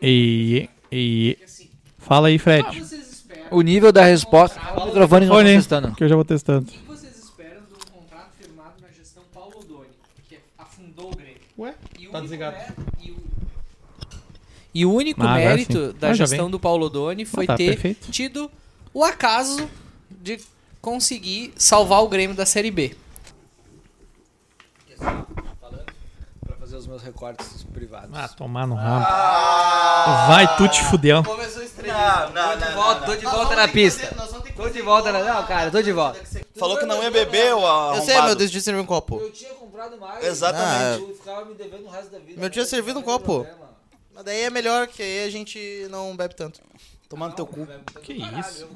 E, e... Fala aí, Fred. O nível da resposta. O microfone não tá Olha, testando. que eu já vou testando. O que vocês esperam de um contrato firmado na gestão Paulo Doni, que afundou o Grêmio? Ué? E o Tá único desligado. E o, único Ah, mérito sim. da Ah, gestão vem. do Paulo Doni foi tá, ter perfeito. tido o acaso de conseguir salvar o Grêmio da Série B. Fazer meus recortes privados. Ah, tomar no rabo. Vai tu te fudeu. Começou estreando. tô de volta, tô de volta na pista. Tô de volta na. Não, cara, tô de volta. Falou que não ia beber, o arrombado. Eu sei, meu, decidi servir um copo. Eu tinha comprado mais. Exatamente. Eu ficava me devendo o resto da vida. Meu tinha servido um copo. Mas daí é melhor, que aí a gente não bebe tanto. Tomando teu cu. Que isso?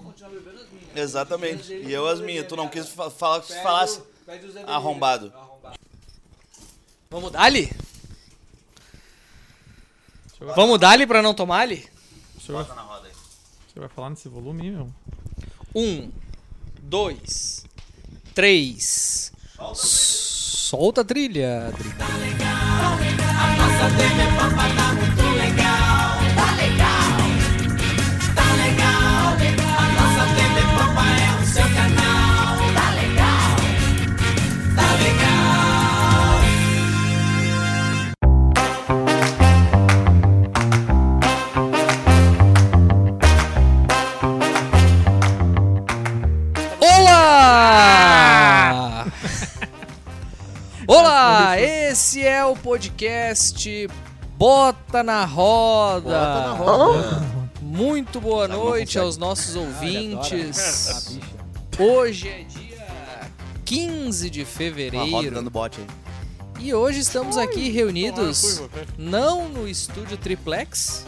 Exatamente. E eu as minhas. Tu não quis fa- falar que se falasse arrombado. Vamos dar-lhe? Vamos dar-lhe pra não tomar-lhe? O senhor, vai, o senhor vai falar nesse volume aí, meu? Um, dois, três. Solta a trilha, Drico. Olá! Esse é o podcast Bota na Roda. Bota na roda. Muito boa noite aos nossos ouvintes. Hoje é dia 15 de Uma roda fevereiro dando bote aí. E hoje estamos aqui reunidos não no estúdio Triplex,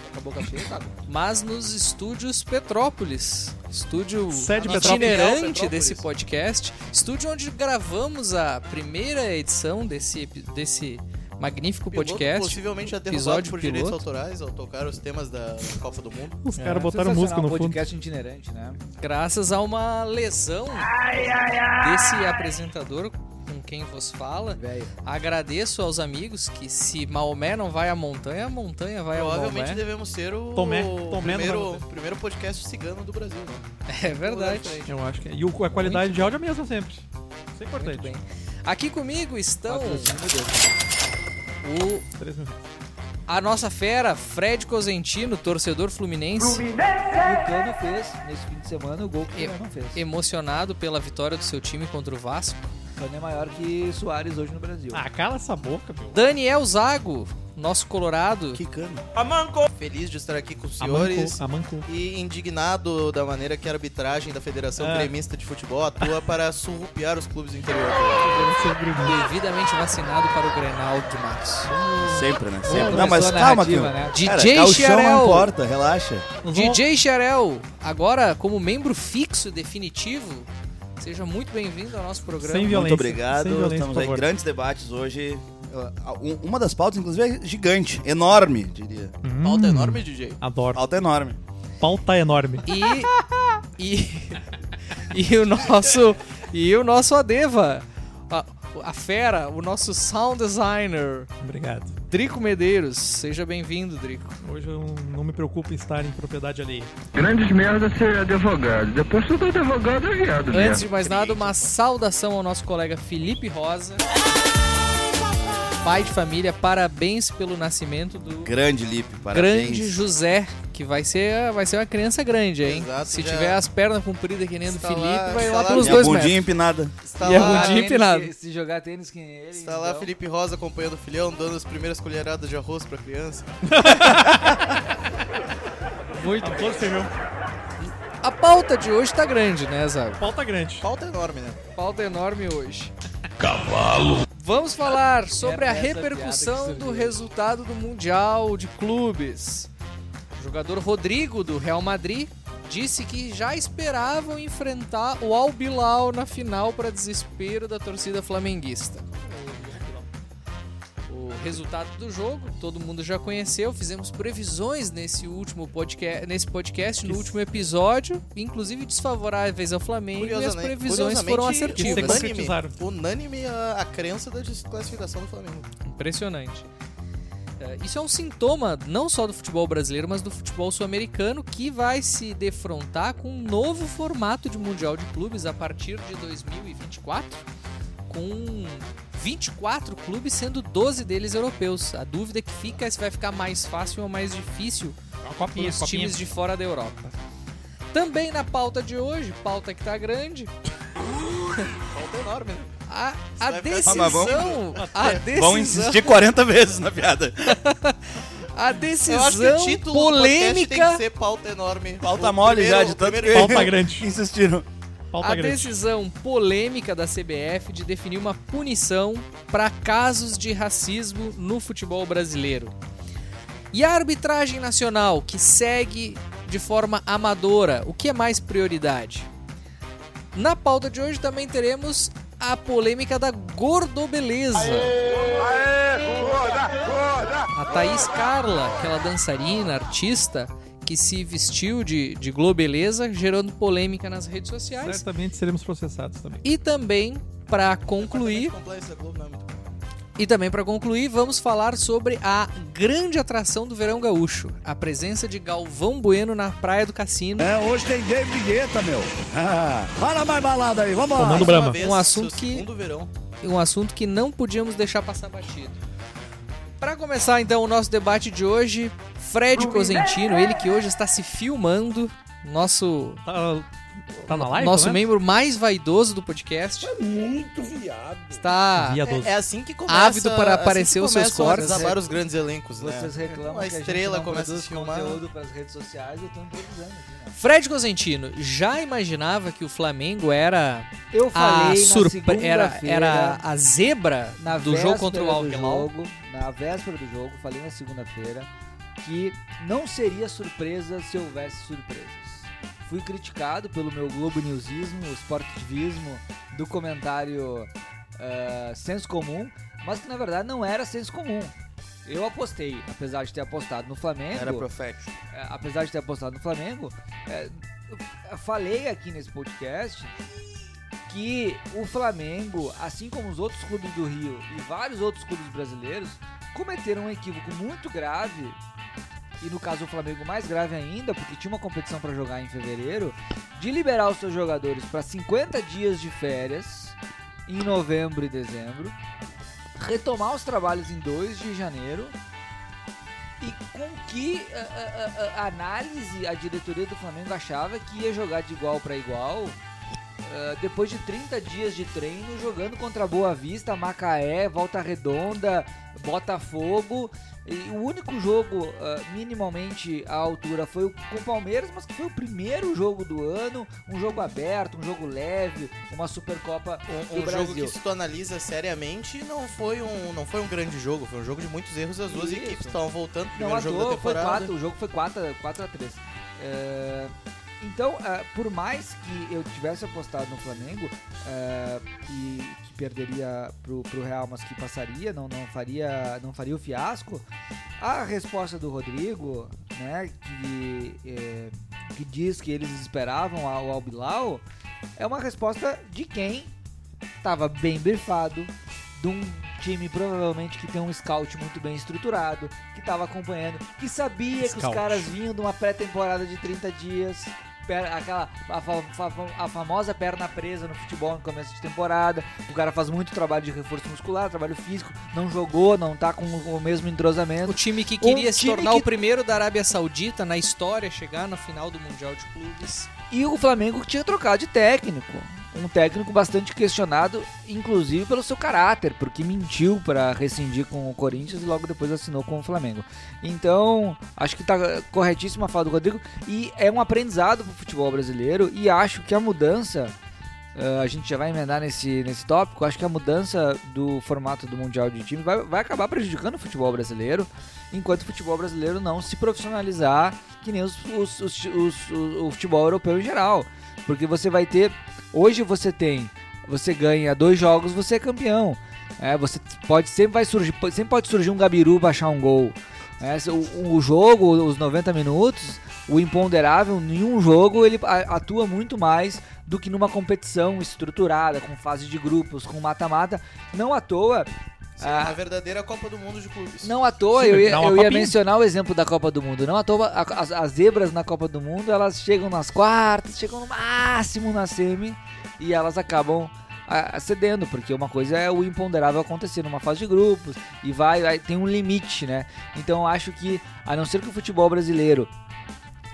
cara. mas nos estúdios Petrópolis. Estúdio Sede itinerante Petrópolis. desse podcast. Estúdio onde gravamos a primeira edição desse, desse magnífico Piloto podcast. Possivelmente já derrubado episódio por direitos piloto. autorais ao tocar os temas da Copa do Mundo. Os É, caras botaram sensacional, música no um fundo. podcast itinerante, né? Graças a uma lesão desse apresentador quem vos fala. Velho. Agradeço aos amigos que se Maomé não vai à montanha, a montanha vai ao Provavelmente Maomé. devemos ser o Tomé. Tomé primeiro, primeiro podcast cigano do Brasil. Né? É verdade. Eu acho que é. E o- a qualidade de áudio é a mesma sempre. Isso é Muito importante. bem. Aqui comigo estão o, a nossa fera, Fred Cosentino, torcedor fluminense, E o Cano fez, nesse fim de semana, o gol que o E- Cano não fez. emocionado pela vitória do seu time contra o Vasco. O Cano é maior que Soares hoje no Brasil. Ah, cala essa boca, meu. Daniel Zago, nosso colorado. Que cano. Feliz de estar aqui com os senhores. amancou. E indignado da maneira que a arbitragem da Federação É. Gremista de Futebol atua para surrupiar os clubes do interior. Devidamente vacinado para o Grenal de março. Sempre, né? Sempre. Não, mas calma, Cano. né? Cara, DJ gauchão não Xarel. importa, relaxa. DJ Xarel, agora como membro fixo definitivo, seja muito bem-vindo ao nosso programa. Sem Muito violência. obrigado. Sem violência, Estamos aí em grandes debates hoje. Uh, um- Uma das pautas, inclusive, é gigante, enorme, diria. Hum, Pauta enorme, DJ. Adoro. Pauta enorme. Pauta enorme. E, e, e o nosso e o nosso Adeva, a, fera, o nosso sound designer, Obrigado. Drico Medeiros. Seja bem-vindo, Drico. Hoje eu não me preocupo em estar em propriedade alheia. Grandes merda ser advogado. Depois tudo advogado é viado Antes mesmo. de mais nada, uma saudação ao nosso colega Felipe Rosa. Pai de família, parabéns pelo nascimento do Grande Lipe, parabéns. grande José, que vai ser, vai ser uma criança grande, hein? Exato, Se já- tiver as pernas compridas que nem a do Felipe, lá- vai lá lá pelos E a dois bundinha metros. empinada. Está E a lá, bundinha que- Se jogar tênis que nem ele. está lá então- Felipe Rosa acompanhando o filhão, dando as primeiras colheradas de arroz pra criança. Muito todo feijão. A pauta de hoje tá grande, né, Zago? Pauta grande. Pauta enorme, né? Pauta enorme hoje. Cavalo. Vamos falar sobre a Era essa repercussão do resultado do Mundial de Clubes. O jogador Rodrigo, do Real Madrid, disse que já esperavam enfrentar o Al Bilal na final para desespero da torcida flamenguista. O resultado do jogo, todo mundo já conheceu, fizemos previsões nesse último podcast, nesse podcast, no último episódio, inclusive desfavoráveis ao Flamengo, e as previsões foram assertivas. Unânime, unânime a, a crença da desclassificação do Flamengo. Impressionante. É, Isso é um sintoma não só do futebol brasileiro, mas do futebol sul-americano, que vai se defrontar com um novo formato de Mundial de Clubes a partir de 2024, com 24 clubes, sendo 12 deles europeus. A dúvida que fica é se vai ficar mais fácil ou mais difícil para copinha, os times de fora da Europa. Também na pauta de hoje, pauta que tá grande, Falta enorme, né? A, a decisão, Ah, vamos- a decisão, Vão insistir 40 vezes na piada. a Eu acho que decisão o título do podcast tem polêmica que ser pauta enorme. Pauta O mole primeiro- já, de tanto primeiro- que Pauta grande. insistiram. Pauta a grande. decisão polêmica da CBF de definir uma punição para casos de racismo no futebol brasileiro. E a arbitragem nacional, que segue de forma amadora, o que é mais prioridade? Na pauta de hoje também teremos a polêmica da gordobeleza. A Thaís Carla, aquela dançarina, artista, que se vestiu de, de globeleza, gerando polêmica nas redes sociais. Certamente seremos processados também. E também, para concluir, e também para concluir, vamos falar sobre a grande atração do verão gaúcho, a presença de Galvão Bueno na Praia do Cassino. É, hoje tem David Guetta, meu. Fala mais balada aí, vamos lá. Uma Brahma. vez, Um assunto que- um assunto que não podíamos deixar passar batido. Para começar então o nosso debate de hoje, Fred Cosentino, ele que hoje está se filmando, nosso Tá, na live? nosso membro mais vaidoso do podcast, Muito viado. está Viadoso. É, é assim que começa. Ávido para assim aparecer que os seus a cortes. desabar os grandes elencos, né? Vocês reclamam Uma que a gente estrela não começa a filmar. conteúdo para as redes sociais, eu tô improvisando aqui, né? Fred Cosentino, já imaginava que o Flamengo era Eu a falei na surpre... era, segunda-feira, era a zebra na do jogo contra o véspera do Al-Hilal? jogo, Na véspera do jogo, falei na segunda-feira que não seria surpresa se houvesse surpresas. Fui criticado pelo meu Globo Newsismo, esportivismo do comentário ah, senso comum, mas que na verdade não era senso comum. Eu apostei, apesar de ter apostado no Flamengo. Era profético. é, apesar de ter apostado no Flamengo, é, falei aqui nesse podcast que o Flamengo, assim como os outros clubes do Rio e vários outros clubes brasileiros, cometeram um equívoco muito grave. E no caso o Flamengo mais grave ainda, porque tinha uma competição para jogar em fevereiro, de liberar os seus jogadores para 50 dias de férias em novembro e dezembro, retomar os trabalhos em 2 de janeiro e com que a, a- a- análise a diretoria do Flamengo achava que ia jogar de igual para igual ah, depois de 30 dias de treino jogando contra Boa Vista, Macaé, Volta Redonda, Botafogo e o único jogo ah, minimamente à altura foi o com o Palmeiras, mas que foi o primeiro jogo do ano, um jogo aberto, um jogo leve, uma Supercopa Um, do um Brasil. jogo que se tu analisa seriamente não foi um não foi um grande jogo, foi um jogo de muitos erros das duas Isso. equipes estavam voltando Não, primeiro à jogo toa, da foi temporada. quatro, o jogo foi 4 4 a 3. É, então, é, por mais que eu tivesse apostado no Flamengo é, e que perderia pro, pro Real, mas que passaria, não, não faria não faria o fiasco, a resposta do Rodrigo, né, que, é, que diz que eles esperavam ao Albilau, é uma resposta de quem estava bem brifado, de um time provavelmente que tem um scout muito bem estruturado, que estava acompanhando, que sabia que os Scout. caras vinham de uma pré-temporada de 30 dias, aquela a, fa- a famosa perna presa no futebol no começo de temporada, o cara faz muito trabalho de reforço muscular, trabalho físico, não jogou, não tá com o mesmo entrosamento. O time que queria Um se tornar que- o primeiro da Arábia Saudita na história, chegar na final do Mundial de Clubes. E o Flamengo que tinha trocado de técnico. Um técnico bastante questionado, inclusive pelo seu caráter, porque mentiu para rescindir com o Corinthians e logo depois assinou com o Flamengo. Então, acho que tá corretíssima a fala do Rodrigo e é um aprendizado pro futebol brasileiro e acho que a mudança eh, a gente já vai emendar nesse, nesse tópico. Acho que a mudança do formato do Mundial de Time vai, vai acabar prejudicando o futebol brasileiro, enquanto o futebol brasileiro não se profissionalizar que nem os, os- os- o, futebol europeu em geral. Porque você vai ter. Hoje você tem. Você ganha dois jogos, você é campeão. É, você pode sempre vai surgir. Sempre pode surgir um Gabiru baixar um gol. É, o, o jogo, os 90 minutos, o imponderável, nenhum jogo ele atua muito mais do que numa competição estruturada, com fase de grupos, com mata-mata. Não à toa. Ah, uma verdadeira Copa do Mundo de clubes. Não à toa, Sim, eu ia, eu ia mencionar o exemplo da Copa do Mundo. Não à toa, a- as, as zebras na Copa do Mundo, elas chegam nas quartas, chegam no máximo na semi e elas acabam ah, cedendo, porque uma coisa é o imponderável acontecer numa fase de grupos e vai, vai- tem um limite, né? Então eu acho que, a não ser que o futebol brasileiro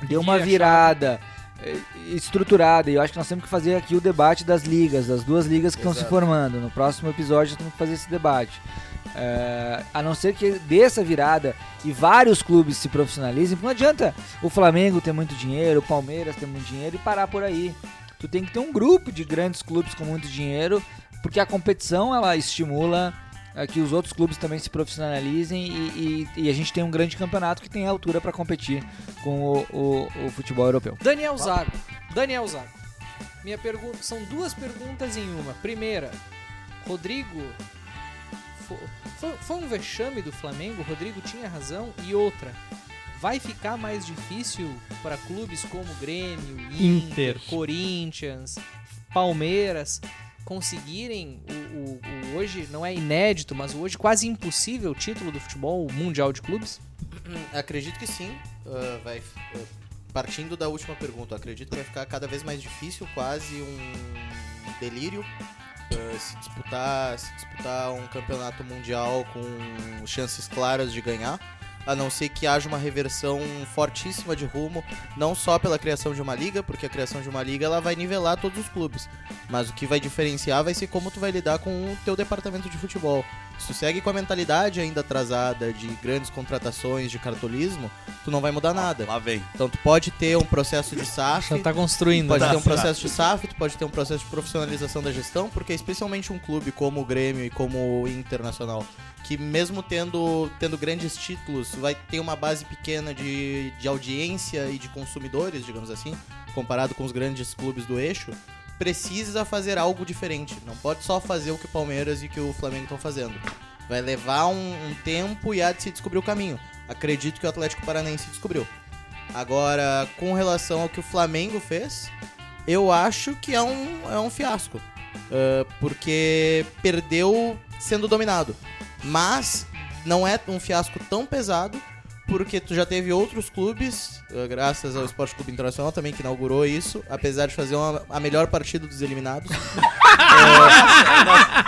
deu uma Vira a virada estruturada, e eu acho que nós temos que fazer aqui o debate das ligas, das duas ligas que estão se Exato. formando. No próximo episódio nós temos que fazer esse debate. É, a não ser que dê essa virada e vários clubes se profissionalizem, não adianta o Flamengo ter muito dinheiro, o Palmeiras ter muito dinheiro e parar por aí. Tu tem que ter um grupo de grandes clubes com muito dinheiro, porque a competição ela estimula é, que os outros clubes também se profissionalizem e, e- e a gente tem um grande campeonato que tem altura para competir com o, o- o futebol europeu. Daniel Zago. Daniel Zago. Minha pergunta são duas perguntas em uma. Primeira, Rodrigo fo- foi, foi um vexame do Flamengo. Rodrigo tinha razão. E outra, vai ficar mais difícil para clubes como Grêmio, Inter, Inter. Corinthians, Palmeiras conseguirem o, o- o hoje não é inédito, mas o hoje quase impossível título do futebol mundial de clubes? Hum, Acredito que sim. Ah, vai, ah, partindo da última pergunta, acredito que vai ficar cada vez mais difícil, quase um delírio. ah, se, disputar, se disputar um campeonato mundial com chances claras de ganhar, a não ser que haja uma reversão fortíssima de rumo, não só pela criação de uma liga, porque a criação de uma liga ela vai nivelar todos os clubes, mas o que vai diferenciar vai ser como tu vai lidar com o teu departamento de futebol. Se tu segue com a mentalidade ainda atrasada de grandes contratações, de cartolismo, tu não vai mudar nada. Lá vem. Então tu pode ter um processo de SAF, Já tá construindo. pode né? ter um processo de SAF, tu pode ter um processo de profissionalização da gestão, porque especialmente um clube como o Grêmio e como o Internacional, que mesmo tendo, tendo grandes títulos, vai ter uma base pequena de, de audiência e de consumidores, digamos assim, comparado com os grandes clubes do eixo, precisa fazer algo diferente. Não pode só fazer o que o Palmeiras e que o Flamengo estão fazendo. Vai levar um, um tempo e há de se descobrir o caminho. Acredito que o Atlético Paranaense descobriu. Agora, com relação ao que o Flamengo fez, eu acho que é um, é um fiasco. Ah, porque perdeu sendo dominado. Mas não é um fiasco tão pesado, porque tu já teve outros clubes, ah, graças ao Esporte Clube Internacional também, que inaugurou isso, apesar de fazer uma- a melhor partida dos eliminados.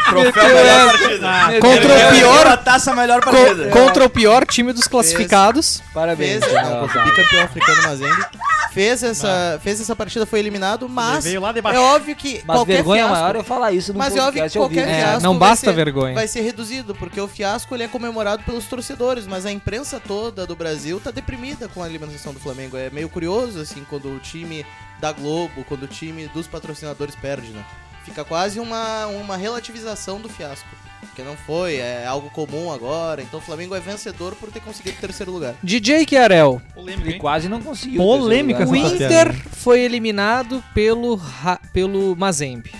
Troféu melhor partida. Contra o pior- a taça melhor Co- partida. contra o pior time dos classificados. Parabéns. fez, não, contra o bicampeão africano Mazembe. Fez essa, fez essa partida, foi eliminado, mas veio lá de é óbvio que Mas qualquer vergonha fiasco, maior é falar isso no Mas é óbvio que qualquer. É, fiasco não vai basta ser- vergonha. vai ser reduzido, porque o fiasco ele é comemorado pelos torcedores, mas a imprensa toda do Brasil tá deprimida com a eliminação do Flamengo. É meio curioso, assim, quando o time da Globo, quando o time dos patrocinadores perde, né? Fica quase uma, uma relativização do fiasco. Porque não foi, é algo comum agora. Então o Flamengo é vencedor por ter conseguido o terceiro lugar. DJ Chiarel. Polêmica, Ele hein? quase não conseguiu. Polêmica O essa Inter foi eliminado pelo, pelo Mazembe.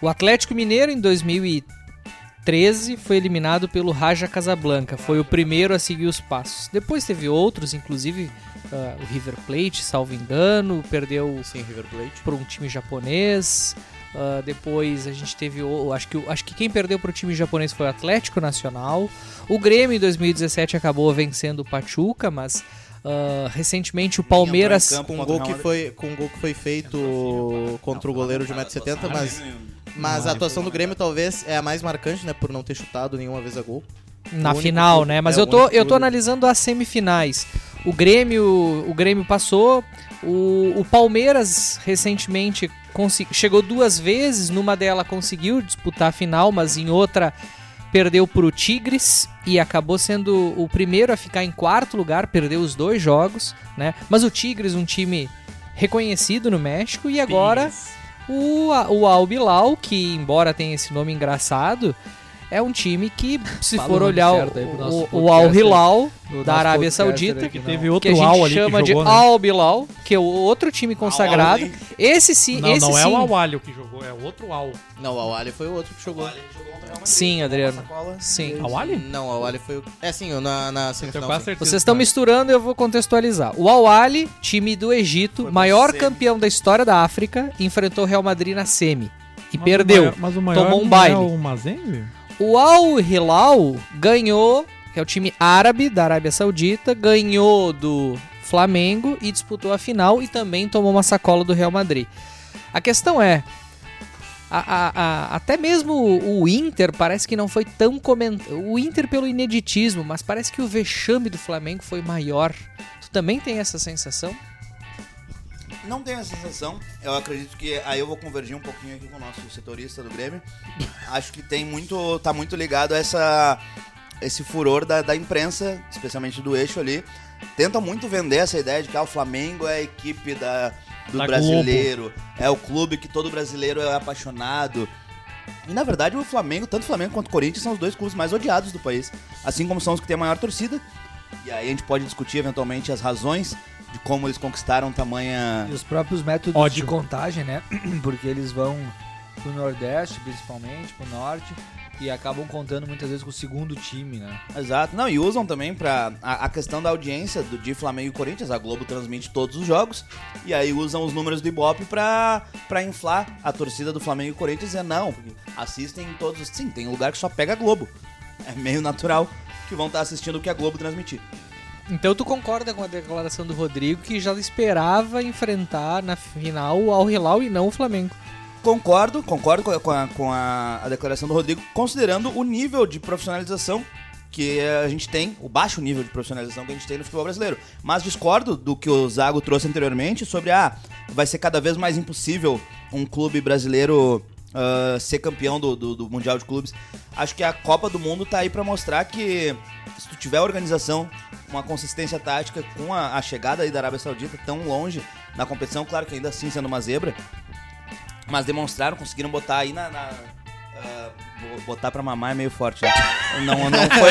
O Atlético Mineiro, em 2013, foi eliminado pelo Raja Casablanca. Foi o primeiro a seguir os passos. Depois teve outros, inclusive ah, o River Plate, salvo engano, perdeu Sim, River Plate. para um time japonês. Ah, depois a gente teve o. Acho que, acho que quem perdeu para o time japonês foi o Atlético Nacional. O Grêmio em 2017 acabou vencendo o Pachuca, mas ah, recentemente o Palmeiras. campo Com um gol que foi, com um gol que foi feito contra o goleiro de 1,70m, mas, mas a atuação do Grêmio talvez é a mais marcante, né? Por não ter chutado nenhuma vez a gol. na final, clube- né? Mas é, eu tô, eu tô analisando as semifinais. O Grêmio, o Grêmio passou, o, o Palmeiras recentemente chegou duas vezes, numa delas conseguiu disputar a final, mas em outra perdeu pro Tigres e acabou sendo o primeiro a ficar em quarto lugar, perdeu os dois jogos, né? Mas o Tigres, um time reconhecido no México e agora o, o Al Bilal, que embora tenha esse nome engraçado, é um time que, se for o olhar o, o, o. Al Hilal da Arábia Saudita, Que teve que outro a gente Al ali chama que de jogou, né? Al Bilal, que é o outro time consagrado. Esse sim, Não, esse não é sim. o Awalio que jogou, é o outro Al. Não, o Awali foi o outro que jogou. Sim, Adriano. Sim. Awali? Não, o Awali foi o... É sim, na, na Tenho semifinal. certeza. Vocês estão misturando, eu vou contextualizar. O Al time do Egito, Foi maior campeão da história da África, enfrentou o Real Madrid na semi e Mas o perdeu. maior- Mas o maior Tomou um não baile. É o Mazembe? O Al Hilal ganhou, que é o time árabe da Arábia Saudita, ganhou do Flamengo e disputou a final e também tomou uma sacola do Real Madrid. A questão é, a- a- a- até mesmo o Inter parece que não foi tão comentado. O Inter pelo ineditismo, mas parece que o vexame do Flamengo foi maior. Tu também tem essa sensação? Não tenho essa sensação. Eu acredito que aí eu vou convergir um pouquinho aqui com o nosso setorista do Grêmio. Acho que tem muito. tá muito ligado a essa. esse furor da, da imprensa, especialmente do eixo ali. Tenta muito vender essa ideia de que ah, o Flamengo é a equipe da, do Da brasileiro, é o clube que todo brasileiro é apaixonado. E na verdade o Flamengo, tanto o Flamengo quanto o Corinthians, são os dois clubes mais odiados do país. Assim como são os que têm a maior torcida. E aí a gente pode discutir eventualmente as razões de como eles conquistaram tamanha. E os próprios métodos Ódio. de contagem, né? Porque eles vão pro Nordeste, principalmente, pro Norte, e acabam contando muitas vezes com o segundo time, né? Exato. Não, e usam também pra. A, a questão da audiência do, de Flamengo e Corinthians. A Globo transmite todos os jogos. E aí usam os números do Ibope pra, pra inflar a torcida do Flamengo e Corinthians e dizer, não, assistem em todos. Sim, tem lugar que só pega a Globo. É meio natural que vão estar assistindo o que a Globo transmitir. Então tu concorda com a declaração do Rodrigo que já esperava enfrentar na final o Al Hilal e não o Flamengo? Concordo, concordo com a, com a, a- declaração do Rodrigo, considerando o nível de profissionalização que a gente tem, o baixo nível de profissionalização que a gente tem no futebol brasileiro. Mas discordo do que o Zago trouxe anteriormente sobre, ah, vai ser cada vez mais impossível um clube brasileiro ah, ser campeão do, do, do Mundial de Clubes. Acho que a Copa do Mundo tá aí pra mostrar que se tu tiver organização, uma consistência tática com a, a chegada aí da Arábia Saudita tão longe na competição, claro que ainda assim sendo uma zebra, mas demonstraram, conseguiram botar aí na. na, bo- botar pra mamar é meio forte, né? Não, não, foi,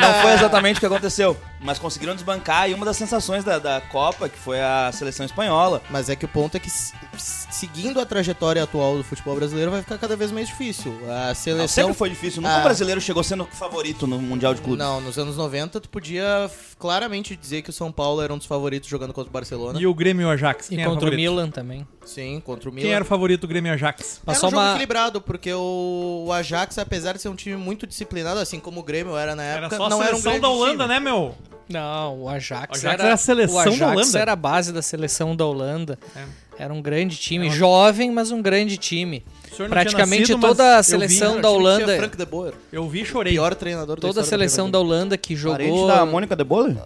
não foi exatamente o que aconteceu. Mas conseguiram desbancar aí uma das sensações da, da Copa, que foi a seleção espanhola. Mas é que o ponto é que seguindo a trajetória atual do futebol brasileiro vai ficar cada vez mais difícil. A Não, seleção sempre foi difícil. Nunca Ah. o brasileiro chegou sendo favorito no Mundial de Clubes. Não, nos anos 90 tu podia claramente dizer que o São Paulo era um dos favoritos jogando contra o Barcelona. E o Grêmio e o Ajax? E Quem era contra o? Milan também. Sim, contra o Milan. Quem era o favorito do Grêmio e Ajax? Era Passou um jogo uma- equilibrado, porque o, o Ajax, apesar de ser um time muito disciplinado, assim como o Grêmio era na Era época, só a não era um seleção grande da Holanda, time. né, meu? Não, o Ajax, O Ajax era, era a seleção o Ajax da Holanda. era a base da seleção da Holanda. É. Era um grande time, jovem, mas um grande time. O senhor não Praticamente nascido, toda a seleção vi- da Holanda, Frank de Boer, Eu vi e chorei. pior treinador da toda a seleção da. Holanda que Parente jogou, da Mônica de Boller?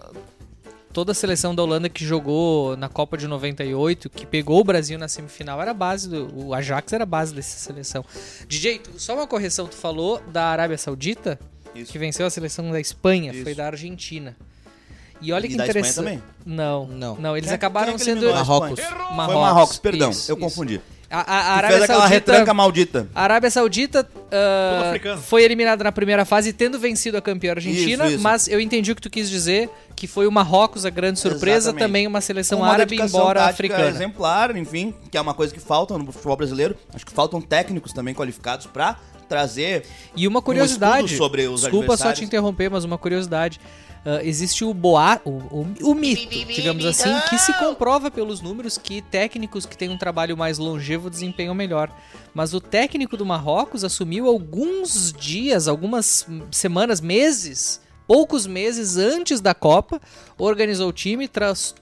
Toda a seleção da Holanda que jogou na Copa de 98, que pegou o Brasil na semifinal, era a base do o Ajax era a base dessa seleção. DJ, tu- só uma correção, tu falou da Arábia Saudita, Isso. que venceu a seleção da Espanha, Isso. foi da Argentina. E olha E que da Espanha interessante. também? Não, Não. não, eles Quem- acabaram quem é sendo Marrocos. Marrocos. Foi Marrocos, perdão. Isso, eu isso. confundi. A, a- a Arábia fez aquela Saudita, retranca maldita. a Arábia Saudita africano. foi eliminada na primeira fase, tendo vencido a campeã Argentina, Isso, isso. mas eu entendi o que tu quis dizer, que foi o Marrocos a grande surpresa, Exatamente. também uma seleção uma árabe, embora africana. exemplar, enfim, que é uma coisa que falta no futebol brasileiro. Acho que faltam técnicos também qualificados pra trazer E uma curiosidade, estudo sobre os desculpa só te interromper, mas uma curiosidade. Ah, existe o boa, o, o, o mito, digamos assim, que se comprova pelos números que técnicos que têm um trabalho mais longevo desempenham melhor. Mas o técnico do Marrocos assumiu alguns dias, algumas semanas, meses, poucos meses antes da Copa, organizou o time,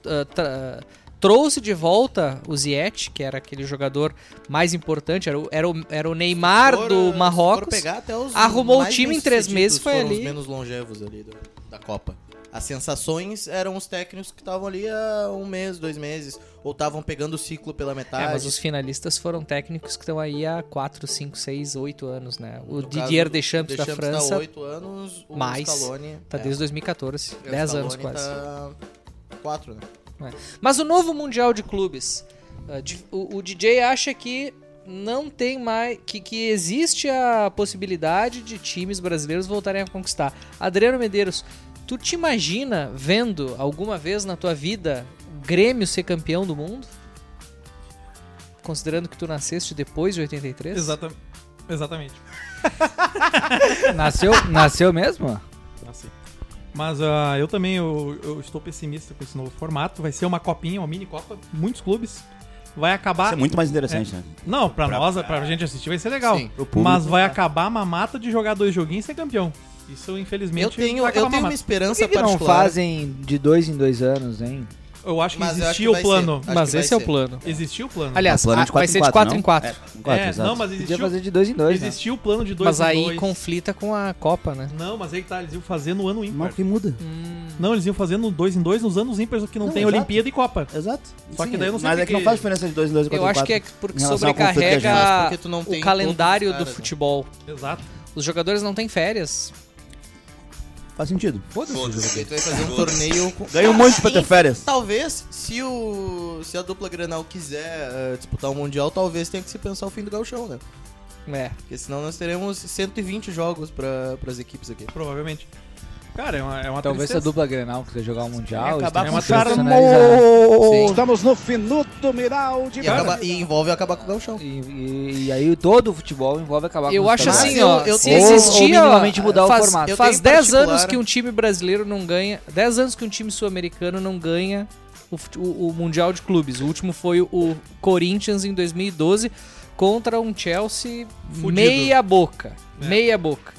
ah, tra- trouxe de volta o Ziyech, que era aquele jogador mais importante, era o, era o, era o Neymar Se for, do Marrocos. arrumou o time em três meses, foi foram ali. os menos longevos ali do- da Copa. As sensações eram os técnicos que estavam ali há um mês, dois meses, ou estavam pegando o ciclo pela metade. É, mas os finalistas foram técnicos que estão aí há 4, 5, 6, 8 anos, né? O No Didier caso, Deschamps, da Deschamps França tá 8 anos, o mais, Scaloni, tá é, desde 2014, o 10 anos quase. Tá 4, né? Mas o novo Mundial de Clubes, di- o, o DJ acha que não tem mais. Que, que existe a possibilidade de times brasileiros voltarem a conquistar. Adriano Medeiros, tu te imagina vendo alguma vez na tua vida o Grêmio ser campeão do mundo? Considerando que tu nasceste depois de 83? Exata... Exatamente. Nasceu, nasceu mesmo? Assim. Mas ah, eu também eu, eu estou pessimista com esse novo formato. Vai ser uma copinha, uma mini copa, muitos clubes. vai acabar. Isso é muito mais interessante, né? Não, pra nós, pra gente assistir vai ser legal. Sim, público, Mas vai tá. acabar a mamata de jogar dois joguinhos e ser campeão. Isso, infelizmente, Eu tenho, eu tenho uma mamata. Por esperança que, não fazem de dois em dois anos, hein? Eu acho que Mas eu acho existia que o plano. ser. Acho Mas que vai esse é o ser. plano. Existia o plano. Aliás, O plano é a- vai ser de 4 em 4. É, em quatro, é, exato. não, mas Podia existia, fazer de dois em dois, né? existia o plano de dois Mas em aí dois. conflita com a Copa, né? Não, mas aí que tá, eles iam fazer no ano ímpar. Mas o que muda? Não, eles iam fazer no dois em dois nos anos ímpares que não, Não, tem exato. Olimpíada e Copa. Exato. Só que daí eu não sei Mas é que não faz diferença de dois em dois e quatro Eu em acho que é quatro. porque Em relação ao conflito que a gente sobrecarrega faz, porque tu não tem o calendário todos os do caras, né? futebol. Exato. Os jogadores não têm férias. Faz sentido. Porque tu vai fazer um torneio com... Ganha um monte pra ter férias. Talvez, se o se a dupla Granal quiser eh, disputar o Mundial, talvez tenha que se pensar o fim do gauchão, né? É. Porque senão nós teremos 120 jogos para as equipes aqui. Provavelmente. Cara, é uma, é uma Talvez se a tristeza. dupla Grenal quiser jogar o Mundial, acabar com o. Estamos no Finuto Miral de E, acaba- e envolve acabar com o gauchão. E, e- e aí todo o futebol envolve acabar Eu com os acho estaduais. assim, eu- ó, eu se existia... ou mudar o faz, formato. Eu Faz tenho 10 particular- anos que um time brasileiro não ganha... 10 anos que um time sul-americano não ganha o, o- o Mundial de Clubes. O último foi o, o Corinthians em 2012 contra um Chelsea Fudido. meia boca. É. Meia boca.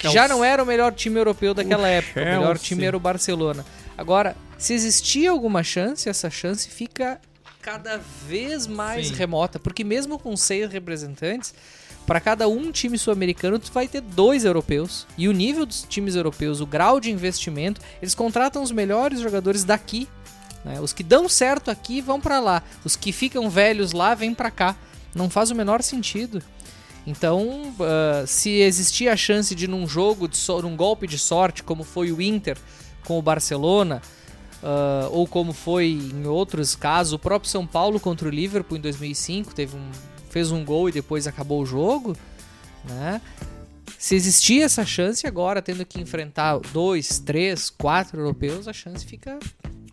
Chelsea. já não era o melhor time europeu daquela O época. O melhor Chelsea. time era o Barcelona. Agora, se existia alguma chance, essa chance fica cada vez mais Sim. remota. Porque mesmo com seis representantes, para cada um time sul-americano, tu vai ter dois europeus. E o nível dos times europeus, o grau de investimento, eles contratam os melhores jogadores daqui. né? Os que dão certo aqui vão para lá. Os que ficam velhos lá vêm para cá. Não faz o menor sentido. Então, ah, se existia a chance de num jogo, de so- num golpe de sorte, como foi o Inter com o Barcelona, ah, ou como foi em outros casos, o próprio São Paulo contra o Liverpool em 2005, teve um, fez um gol e depois acabou o jogo, né? Se existia essa chance, agora tendo que enfrentar dois, três, quatro europeus, a chance fica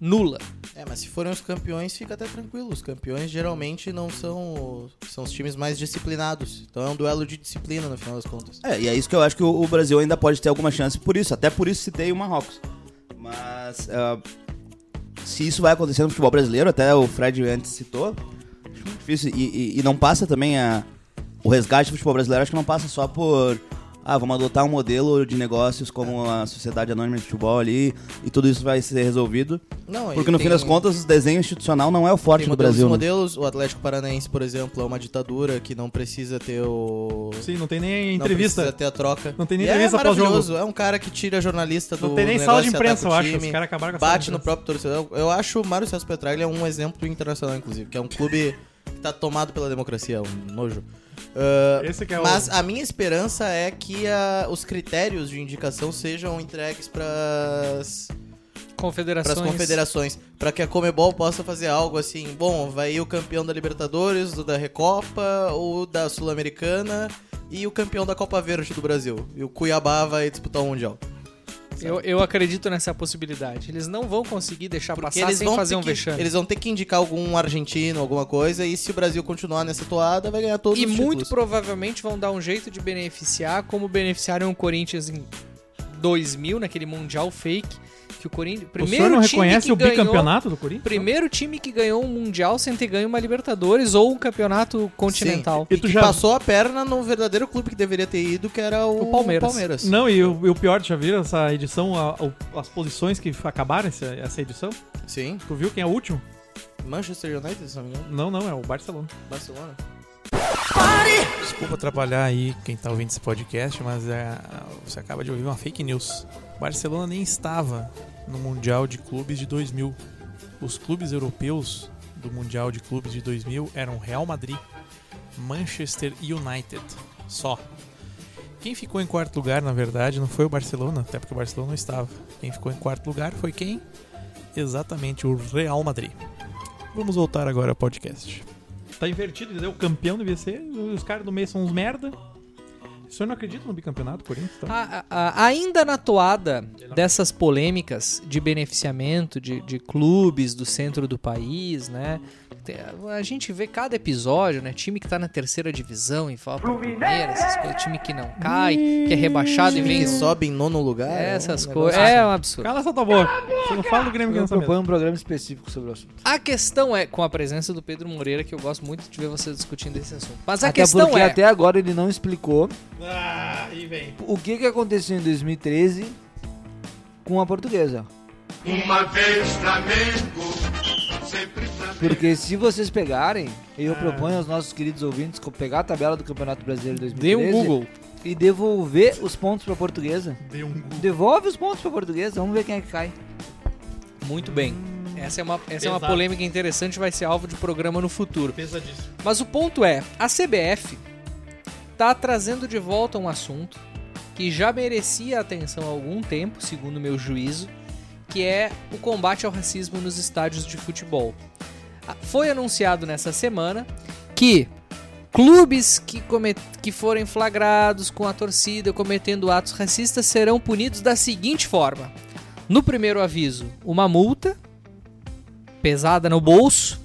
nula. É, mas se forem os campeões, fica até tranquilo. Os campeões geralmente não são. São os times mais disciplinados. Então é um duelo de disciplina no final das contas. É, e é isso que eu acho que o, o Brasil ainda pode ter alguma chance por isso. Até por isso citei o Marrocos. Mas ah, se isso vai acontecer no futebol brasileiro, até o Fred antes citou, acho muito difícil. E, e- e não passa também a, o resgate do futebol brasileiro, acho que não passa só por. Ah, vamos adotar um modelo de negócios como a Sociedade Anônima de Futebol ali e tudo isso vai ser resolvido. Não, Porque no tem- fim das contas, o desenho institucional não é o forte Tem do modelos, Brasil. né? modelos. O Atlético Paranaense, por exemplo, é uma ditadura que não precisa ter o. Sim, não tem nem Não entrevista. precisa ter a troca. Não tem nem E entrevista é maravilhoso. É um cara que tira jornalista do Não tem nem sala de imprensa, eu acho. Os caras acabaram com Bate no próprio torcedor. Eu acho o Mário Celso Petraglia um exemplo internacional, inclusive, que é um clube que tá tomado pela democracia, um nojo. Ah, Esse que é o- mas a minha esperança é que ah, os critérios de indicação sejam entregues para Confederações. as confederações, para que a Comebol possa fazer algo assim, bom, vai ir o campeão da Libertadores, do da Recopa, ou da Sul-Americana e o campeão da Copa Verde do Brasil. E o Cuiabá vai disputar o Mundial. Eu, eu acredito nessa possibilidade. Eles não vão conseguir deixar Porque passar eles sem vão, fazer um que, vexame. eles vão ter que indicar algum argentino, alguma coisa, e se o Brasil continuar nessa toada, vai ganhar todos E os muito títulos. provavelmente vão dar um jeito de beneficiar, como beneficiaram o Corinthians em 2000, naquele Mundial fake. Que o Corinthians. O Primeiro senhor não time reconhece que o ganhou- bicampeonato do Corinthians? Primeiro time que ganhou um Mundial sem ter ganho uma Libertadores ou um campeonato continental. E E tu que já- passou a perna no verdadeiro clube que deveria ter ido, que era o, O Palmeiras. Não, e o, e o pior, tu já viram essa edição, a- o- as posições que acabaram essa, essa edição? Sim. Tu viu quem é o último? Manchester United, se não me engano. Não, não, é o Barcelona. Barcelona. Desculpa atrapalhar aí quem tá ouvindo esse podcast, mas é, você acaba de ouvir uma fake news. Barcelona nem estava no Mundial de Clubes de 2000. Os clubes europeus do Mundial de Clubes de 2000 eram Real Madrid, Manchester United, só. Quem ficou em quarto lugar, na verdade, não foi o Barcelona, até porque o Barcelona não estava. Quem ficou em quarto lugar foi quem? Exatamente, o Real Madrid. Vamos voltar agora ao podcast. Tá invertido, entendeu? O campeão devia ser, os caras do meio são uns merda. O senhor não acredita no bicampeonato Corinthians? Então? A- a- a- ainda na toada dessas polêmicas de beneficiamento de, de clubes do centro do país, né? A gente vê cada episódio, né? Time que tá na terceira divisão e fala Palmeiras, essas coisas, time que não cai, que é rebaixado e Time vem. que sobe em nono lugar. é um Essas coisas. assim. É um absurdo. Cala essa tua boca. Você não fala do Grêmio nessa mesa. proponho um programa específico sobre o assunto. A questão é, com a presença do Pedro Moreira, que eu gosto muito de ver você discutindo esse assunto. Mas a até questão porque é. até agora ele não explicou Ah, aí vem. o que, que aconteceu em 2013 com a portuguesa. Uma vez Flamengo, sempre Flamengo. Porque se vocês pegarem, eu Ah. proponho aos nossos queridos ouvintes pegar a tabela do Campeonato Brasileiro de Dê 2013 um Google. e devolver os pontos pra portuguesa. Deu um Google. Devolve os pontos pra portuguesa, vamos ver quem é que cai. Muito bem. Essa é uma, essa é uma polêmica interessante, vai ser alvo de programa no futuro. Pesadíssimo. Mas o ponto é, a CBF tá trazendo de volta um assunto que já merecia atenção há algum tempo, segundo meu juízo, que é o combate ao racismo nos estádios de futebol. Ah, Foi anunciado nessa semana que clubes que, comet... que forem flagrados com a torcida cometendo atos racistas serão punidos da seguinte forma: no primeiro aviso, uma multa pesada no bolso.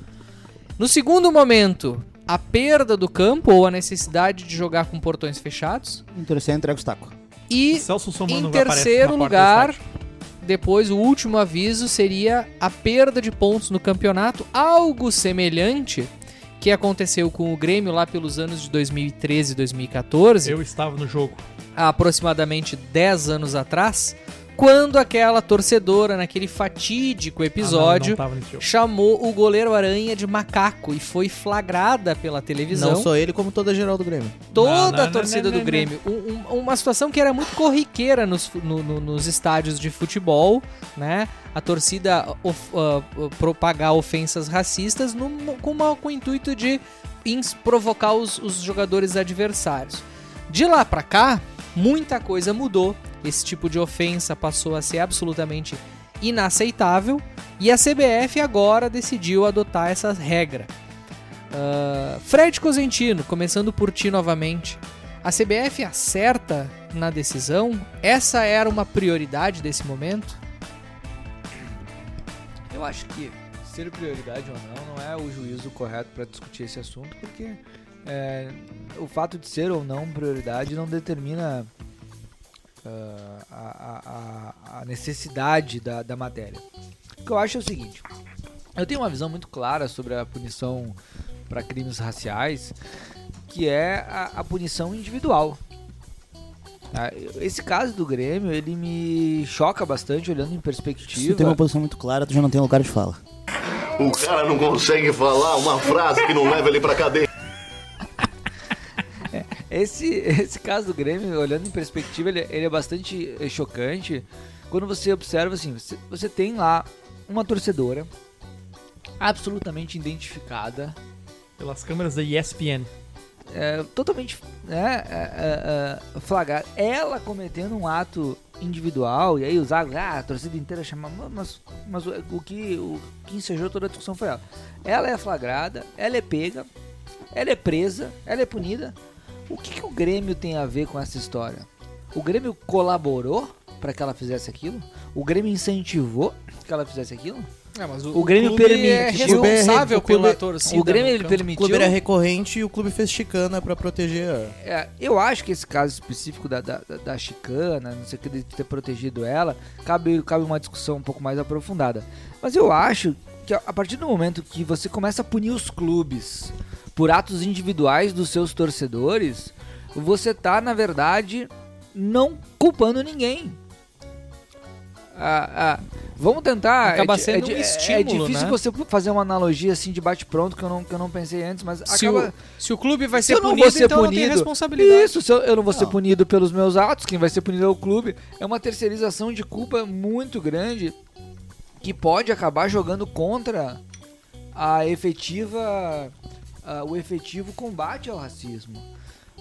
No segundo momento, a perda do campo ou a necessidade de jogar com portões fechados. Em torcer, entrega os tacos. E em terceiro lugar, depois o último aviso seria a perda de pontos no campeonato, algo semelhante que aconteceu com o Grêmio lá pelos anos de 2013 e 2014, Eu estava no jogo. há aproximadamente 10 anos atrás, quando aquela torcedora, naquele fatídico episódio, Ah, não, não chamou o goleiro Aranha de macaco e foi flagrada pela televisão. Não só ele, como toda a geral do Grêmio. Toda Não, não, a torcida não, do não, Grêmio. Um- um- uma situação que era muito corriqueira nos, no- no- nos estádios de futebol, né? A torcida of- ah, propagar ofensas racistas num- com, uma- com o intuito de ins- provocar os, os jogadores adversários. De lá pra cá, muita coisa mudou. Esse tipo de ofensa passou a ser absolutamente inaceitável e a CBF agora decidiu adotar essa regra. Ah, Fred Cosentino, começando por ti novamente. A CBF acerta na decisão? Essa era uma prioridade desse momento? Eu acho que ser prioridade ou não não é o juízo correto para discutir esse assunto, porque é, o fato de ser ou não prioridade não determina ah, a, a- a necessidade da, da matéria. O que eu acho é o seguinte: eu tenho uma visão muito clara sobre a punição para crimes raciais, que é a, a punição individual. Tá? Esse caso do Grêmio, ele me choca bastante olhando em Se perspectiva. tu tem uma posição muito clara, tu já não tem lugar de fala. O cara não consegue falar uma frase que não leva ele pra cadeia. Esse, esse caso do Grêmio, olhando em perspectiva, ele, ele é bastante eh, chocante. Quando você observa assim, você, você tem lá uma torcedora absolutamente identificada, Pelas câmeras da ESPN. é, totalmente né, é, é, é, flagrada. Ela cometendo um ato individual, e aí os ah, a torcida inteira chama, mas, mas o, o que, o que ensejou toda a discussão foi ela. Ela é flagrada, ela é pega, ela é presa, ela é punida. O que, que o Grêmio tem a ver com essa história? O Grêmio colaborou para que ela fizesse aquilo? O Grêmio incentivou que ela fizesse aquilo? É, mas O Grêmio é permitiu- responsável o clube- pela torcida. o Grêmio no ele campo. O permitiu. clube era recorrente e o clube fez chicana pra proteger. a- É, eu acho que esse caso específico da, da, da- chicana, não sei o que, de ter protegido ela, cabe, cabe uma discussão um pouco mais aprofundada. Mas eu acho que a a partir do momento que você começa a punir os clubes por atos individuais dos seus torcedores, você tá, na verdade, não culpando ninguém. Ah, ah, vamos tentar. Acaba é, sendo é, um é estímulo, difícil né? você fazer uma analogia assim de bate-pronto que eu não, que eu não pensei antes, mas Se, acaba. o, se o clube vai Se ser eu não punido, ser então não tem punido, responsabilidade. Isso, se eu, eu não vou ser Não. punido pelos meus atos, quem vai ser punido é o clube. É uma terceirização de culpa muito grande que pode acabar jogando contra a efetiva a- o efetivo combate ao racismo.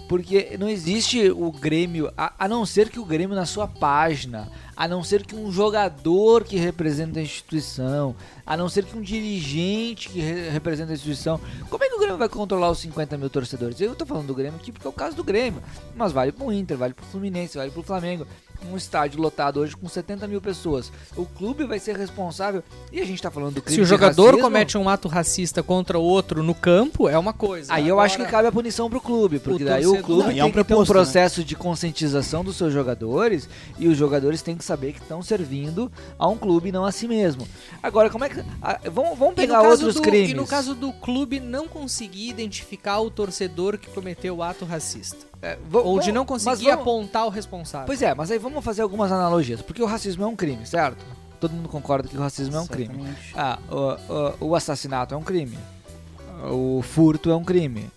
Porque não existe o Grêmio, a, a não ser que o Grêmio na sua página, a não ser que um jogador que representa a instituição, a não ser que um dirigente que re- representa a instituição. Como é que o Grêmio vai controlar os 50 mil torcedores? Eu tô falando do Grêmio aqui porque é o caso do Grêmio. Mas vale pro Inter, vale pro Fluminense, vale pro Flamengo. Um estádio lotado hoje com 70 mil pessoas. O clube vai ser responsável. E a gente tá falando do crime Se o jogador racismo, comete um ato racista contra o outro no campo, é uma coisa. Aí eu acho que Agora- cabe a punição pro clube, porque o daí o clube Não, e tem é um que ter um né? processo de conscientização dos seus jogadores e os jogadores têm que saber que estão servindo a um clube e não a si mesmo. Agora, como é que. ah, vamos, vamos pegar outros do- crimes. E no caso do clube não conseguir identificar o torcedor que cometeu o ato racista. É, Ou de não conseguir vamos- apontar o responsável. Pois é, mas aí vamos fazer algumas analogias. Porque o racismo é um crime, certo? Todo mundo concorda que o racismo é um crime. Ah, o, o- o assassinato é um crime. O furto é um crime.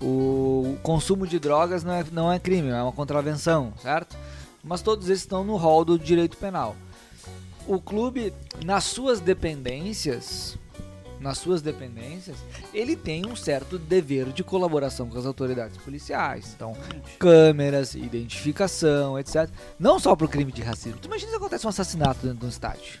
O consumo de drogas não é, não é crime, é uma contravenção, certo? Mas todos esses estão no rol do direito penal. O clube, nas suas dependências, nas suas dependências, ele tem um certo dever de colaboração com as autoridades policiais. Então, câmeras, identificação, etc. Não só pro crime de racismo. Tu imagina se acontece um assassinato dentro de um estádio.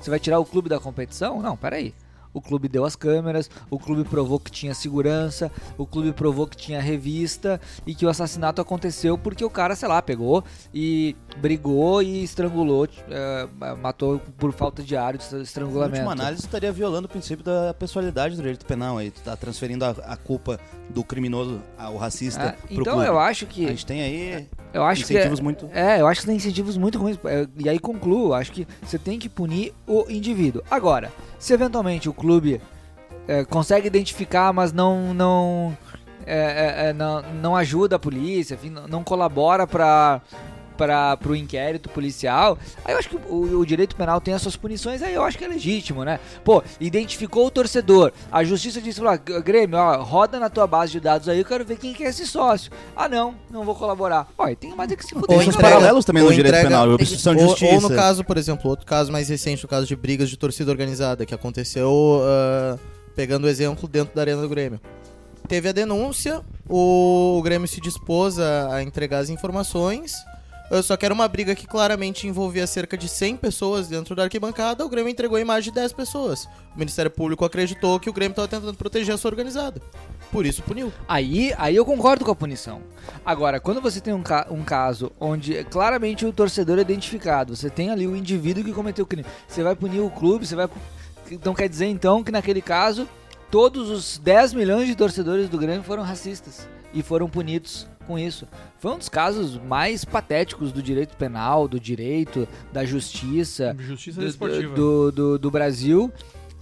Você vai tirar o clube da competição? Não, peraí. O clube deu as câmeras, o clube provou que tinha segurança, o clube provou que tinha revista e que o assassinato aconteceu porque o cara, sei lá, pegou e brigou e estrangulou, eh, matou por falta de ar, de Na estrangulamento. última análise, estaria violando o princípio da pessoalidade do direito penal aí. Tu tá transferindo a, a culpa do criminoso ao racista É, pro então clube. eu acho que A gente tem aí eu acho que incentivos é, muito... É, eu acho que tem incentivos muito ruins. É, E aí concluo, acho que você tem que punir o indivíduo. Agora, se eventualmente o clube é, consegue identificar, mas não não, é, é, é, não não ajuda a polícia, enfim, não, não colabora para para o inquérito policial, aí eu acho que o, o direito penal tem as suas punições, aí eu acho que é legítimo, né? Pô, identificou o torcedor, a justiça disse lá, Grêmio, ó, roda na tua base de dados aí, eu quero ver quem que é esse sócio. Ah, não, não vou colaborar. Ó, e tem mais é que se fuder. Tem né, galera? paralelos também ou no direito entrega- penal, obstrução de ou, justiça. ou no caso, por exemplo, outro caso mais recente, o caso de brigas de torcida organizada, que aconteceu, ah, pegando o exemplo dentro da Arena do Grêmio. Teve a denúncia, o, Grêmio se dispôs a, a entregar as informações, só que era uma briga que claramente envolvia cerca de 100 pessoas dentro da arquibancada, o Grêmio entregou em mais de 10 pessoas. O Ministério Público acreditou que o Grêmio estava tentando proteger a sua organizada. Por isso puniu. Aí, aí eu concordo com a punição. Agora, quando você tem um, ca- um caso onde claramente o torcedor é identificado, você tem ali o indivíduo que cometeu o crime, você vai punir o clube, você vai. Então quer dizer então que naquele caso, todos os 10 milhões de torcedores do Grêmio foram racistas e foram punidos com isso. Foi um dos casos mais patéticos do direito penal, do direito, da justiça, Justiça do, desportiva. do, do- do Brasil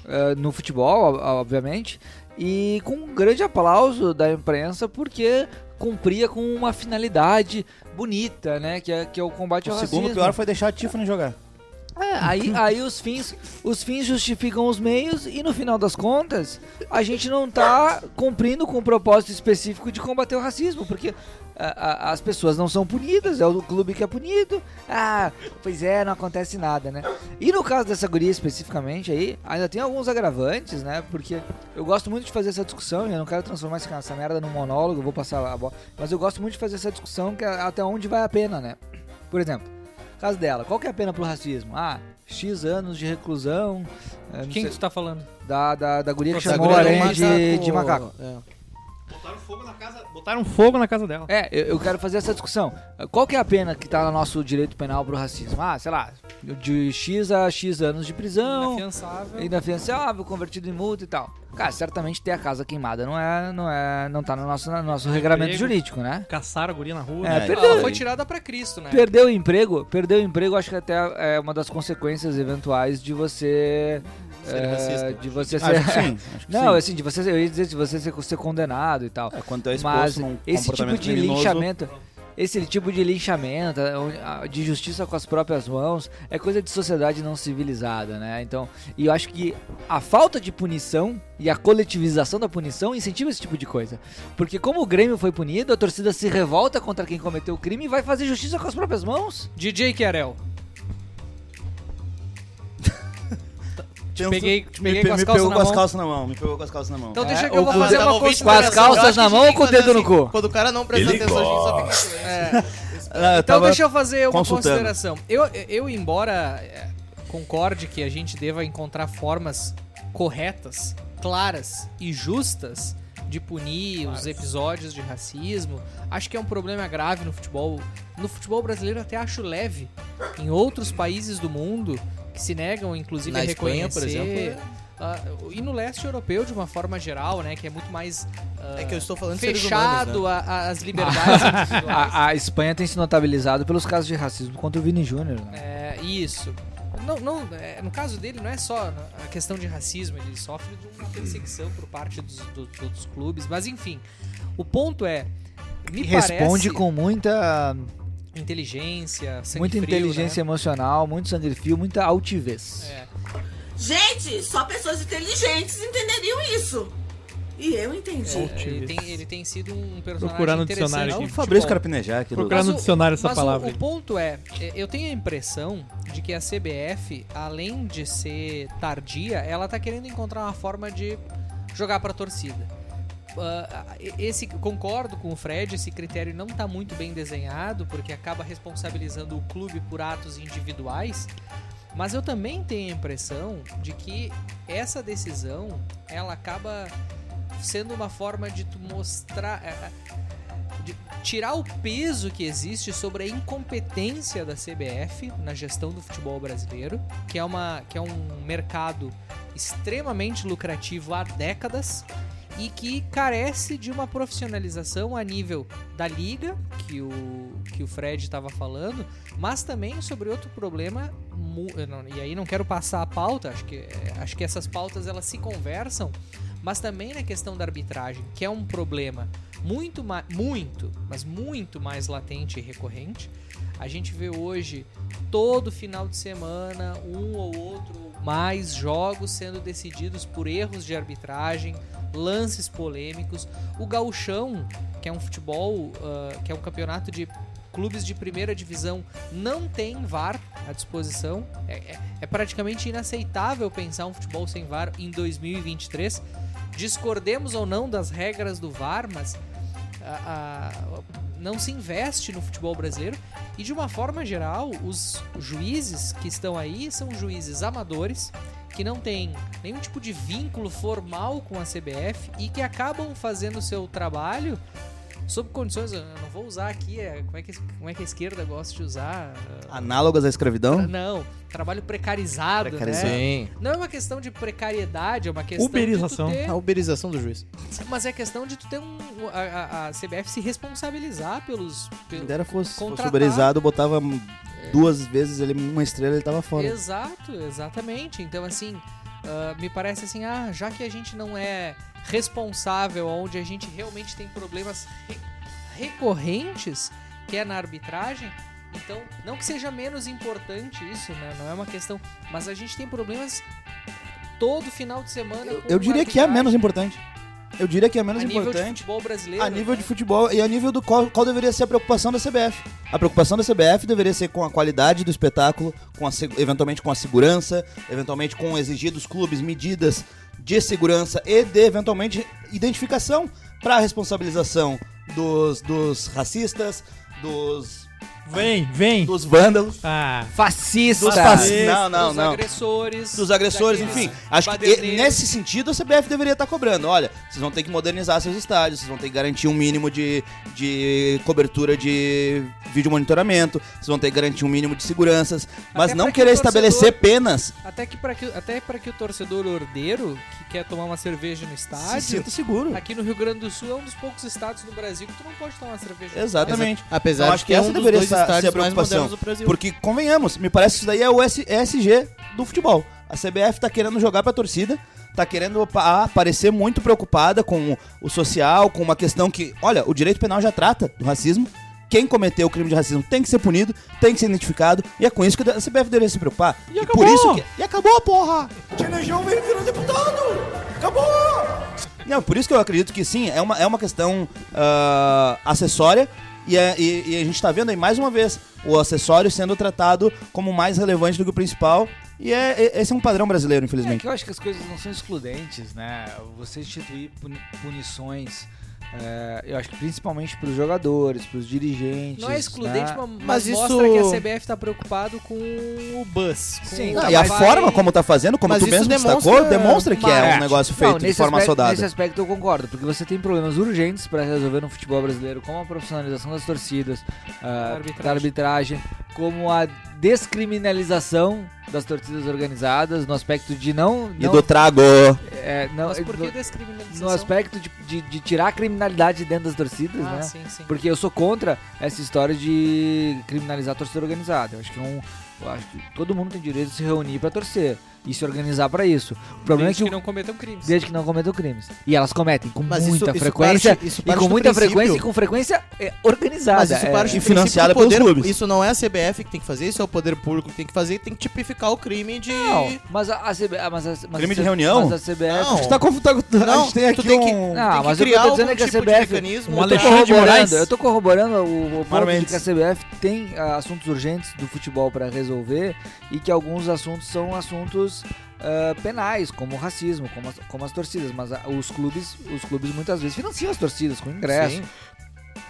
eh, no futebol, ob- obviamente, e com um grande aplauso da imprensa porque cumpria com uma finalidade bonita, né, que é, que é o combate O ao segundo racismo. pior foi deixar a Tiffany jogar. É, aí, aí os fins, os fins justificam os meios e no final das contas a gente não tá cumprindo com o propósito específico de combater o racismo, porque a- a- as pessoas não são punidas, é o clube que é punido. Ah, pois é, não acontece nada, né? E no caso dessa guria especificamente aí, ainda tem alguns agravantes, né? Porque eu gosto muito de fazer essa discussão, e eu não quero transformar essa, essa merda num monólogo, vou passar a bola, mas eu gosto muito de fazer essa discussão que é até onde vai a pena, né? Por exemplo, caso dela, qual que é a pena pro racismo? Ah, X anos de reclusão. não Quem sei, que tu tá falando? da, da, da guria que chamou o aranha de, de macaco. É. Botaram fogo na casa, botaram fogo na casa dela. É, eu, eu quero fazer essa discussão. Qual que é a pena que tá no nosso direito penal pro racismo? Ah, sei lá, de X a X anos de prisão, Inafiançável. inafiançável, convertido em multa e tal. Cara, certamente ter a casa queimada não é, não é, não tá no nosso, no nosso regulamento Emprego. jurídico, né? Caçaram a guria na rua. É, né? perdeu. Ela foi tirada pra Cristo, né? Perdeu o emprego, perdeu o emprego, acho que até é uma das consequências eventuais de você Ser é, racista. de você Acho ser que sim. Acho que Não, sim. assim, de você, eu ia dizer de você ser, ser condenado e tal. É, quando é Mas num esse tipo de criminoso, linchamento, esse tipo de linchamento, a- de justiça com as próprias mãos, é coisa de sociedade não civilizada, né? Então, e eu acho que a falta de punição e a coletivização da punição incentiva esse tipo de coisa. Porque como o Grêmio foi punido, a torcida se revolta contra quem cometeu o crime e vai fazer justiça com as próprias mãos. DJ Querel. Te peguei, te me, peguei pe- com as me calças pegou na com as mão. calças na mão. Me pegou com as calças na mão. Então É, deixa que ou eu vou fazer uma dedo- com as calças na que mão ou com o que dedo no assim, cu? Quando o cara não presta atenção, a gente só fica... É. Ah, Então deixa eu fazer uma consideração. Eu, eu embora é, concorde que a gente deva encontrar formas corretas, claras e justas de punir os episódios de racismo, acho que é um problema grave no futebol. No futebol brasileiro até acho leve. Em outros países do mundo que se negam, inclusive, Na a Espanha, reconhecer. por exemplo, ah, e no leste europeu, de uma forma geral, né, que é muito mais ah, É que eu estou falando fechado humanos, né? a- a- às liberdades. A, a Espanha tem se notabilizado pelos casos de racismo contra o Vini Júnior. Né? É, isso. Não, não, é, no caso dele, não é só a questão de racismo, ele sofre de uma perseguição por parte dos, dos outros clubes, mas enfim. O ponto é. Me E responde parece com muita, inteligência, sangue muita frio, inteligência né? emocional, muito sangue frio, muita altivez. É. Gente, só pessoas inteligentes entenderiam isso. E eu entendi. É, ele, tem, ele tem sido um personagem Procurar no dicionário aqui. O futebol. Fabrício Carpinejar aqui. Procurar no o- dicionário essa mas o- palavra. O, ponto é, é, eu tenho a impressão de que a CBF, além de ser tardia, ela tá querendo encontrar uma forma de jogar pra torcida. Ah, esse concordo com o Fred, esse critério não tá muito bem desenhado, porque acaba responsabilizando o clube por atos individuais. Mas eu também tenho a impressão de que essa decisão ela acaba sendo uma forma de tu mostrar eh, de tirar o peso que existe sobre a incompetência da CBF na gestão do futebol brasileiro, que é, uma, que é um mercado extremamente lucrativo há décadas e que carece de uma profissionalização a nível da liga, que o, que o Fred estava falando, mas também sobre outro problema, e aí não quero passar a pauta, acho que, acho que essas pautas elas se conversam, mas também na questão da arbitragem, que é um problema muito, muito, mas muito mais latente e recorrente. A gente vê hoje, todo final de semana, um ou outro mais jogos sendo decididos por erros de arbitragem, lances polêmicos. O gauchão, que é um futebol, ah, que é um campeonato de clubes de primeira divisão, não tem VAR à disposição. É, é- é praticamente inaceitável pensar um futebol sem VAR em 2023. Discordemos ou não das regras do VAR, mas a- a- não se investe no futebol brasileiro e de uma forma geral os juízes que estão aí são juízes amadores que não têm nenhum tipo de vínculo formal com a CBF e que acabam fazendo o seu trabalho sob condições eu não vou usar aqui é, como é que como é que a esquerda gosta de usar ah, Análogas à escravidão? não trabalho precarizado, Precarizado. né não é uma questão de precariedade é uma questão Uberização. ter A uberização do juiz. mas é questão de tu ter um. A, a- a CBF se responsabilizar pelos. Se pelo- dera fosse, fosse uberizado, botava duas vezes ele uma estrela ele tava fora. Exato, exatamente. Então, assim, ah, me parece assim, ah, já que a gente não é responsável onde a gente realmente tem problemas re- recorrentes, que é na arbitragem, então, não que seja menos importante isso, né? Não é uma questão. Mas a gente tem problemas todo final de semana. Eu, eu diria que é menos importante. Eu diria que é menos a nível de importante. futebol brasileiro. A nível né? de futebol e a nível do qual, qual deveria ser a preocupação da CBF. A preocupação da CBF deveria ser com a qualidade do espetáculo, com a, eventualmente com a segurança, eventualmente com exigir dos clubes medidas de segurança e de eventualmente identificação para a responsabilização dos, dos racistas, dos, Vem, vem. dos vândalos, Ah, Fascista. dos fascistas. Não, não, dos não. agressores. dos agressores, enfim. Acho que baderneiros. nesse sentido a CBF deveria estar cobrando. Olha, vocês vão ter que modernizar seus estádios, vocês vão ter que garantir um mínimo de, de cobertura de vídeo monitoramento, vocês vão ter que garantir um mínimo de seguranças, mas Até não que querer o estabelecer torcedor- penas. Até que para que até para que o torcedor ordeiro que quer tomar uma cerveja no Se estádio, sinta seguro. aqui no Rio Grande do Sul é um dos poucos estados do Brasil que tu não pode tomar uma cerveja. no Exatamente. Apesar Então, de acho que que é essa um dos deveria dois ser a- preocupação. modernos do Brasil. Porque, convenhamos, me parece que isso daí é o SG do futebol. A CBF tá querendo jogar pra torcida, tá querendo pa- parecer muito preocupada com o social, com uma questão que, olha, o direito penal já trata do racismo. Quem cometeu o crime de racismo tem que ser punido, tem que ser identificado, e é com isso que a CBF deveria se preocupar. E por acabou! isso que. E acabou, porra! Tinejão veio virou deputado! Acabou! Não, por isso que eu acredito que sim, é uma, é uma questão ah, acessória. E, é- e- e a gente tá vendo aí mais uma vez o acessório sendo tratado como mais relevante do que o principal. E é, é- esse é um padrão brasileiro, É infelizmente. que eu acho que as coisas não são excludentes, né? Você instituir puni- punições, é, eu acho que principalmente para os jogadores, para os dirigentes. Não é excludente, né? mas, mas isso- mostra que a CBF tá preocupado com o bus. com Sim, o- e a forma como tá fazendo, como Mas tu mesmo destacou, demonstra- demonstra que é um negócio feito Não, de forma aspecto, soldada. Nesse aspecto eu concordo, porque você tem problemas urgentes para resolver no futebol brasileiro, como a profissionalização das torcidas, ah, arbitragem. da arbitragem, como a descriminalização das torcidas organizadas, no aspecto de não. E não do trago. é, não, Mas por que no, descriminalização? no aspecto de, de, de tirar a criminalidade dentro das torcidas, Ah, né? sim, sim. Porque eu sou contra essa história de criminalizar a torcida organizada. Eu acho que é um, Eu acho que todo mundo tem direito de se reunir pra torcer e se organizar pra isso. O problema Desde é que que, não cometam crimes. desde que não cometam crimes. E elas cometem com Mas isso- muita isso frequência parte- isso e parte com do muita princípio- frequência e com frequência é, organizada. Mas isso é, parte E do financiada pelos poder- clubes. Isso não é a CBF que tem que fazer, isso é o poder público que tem que fazer, tem que tipificar o crime de. Não, mas a, a CBF, mas a, mas Crime a de reunião? Mas a CBF Não. Você tá confundindo. Não, a gente tem tu aqui tem que- um. Não, tem que mas eu criar tô dizendo algum que a tipo CBF. mecanismo. Um eu, Alexandre de Moraes. eu tô corroborando o, o ponto de que a CBF tem ah, assuntos urgentes do futebol pra resolver e que alguns assuntos são assuntos ah, penais, como o racismo, como as, como as torcidas. Mas ah, os clubes, os clubes muitas vezes financiam as torcidas com ingresso, Sim.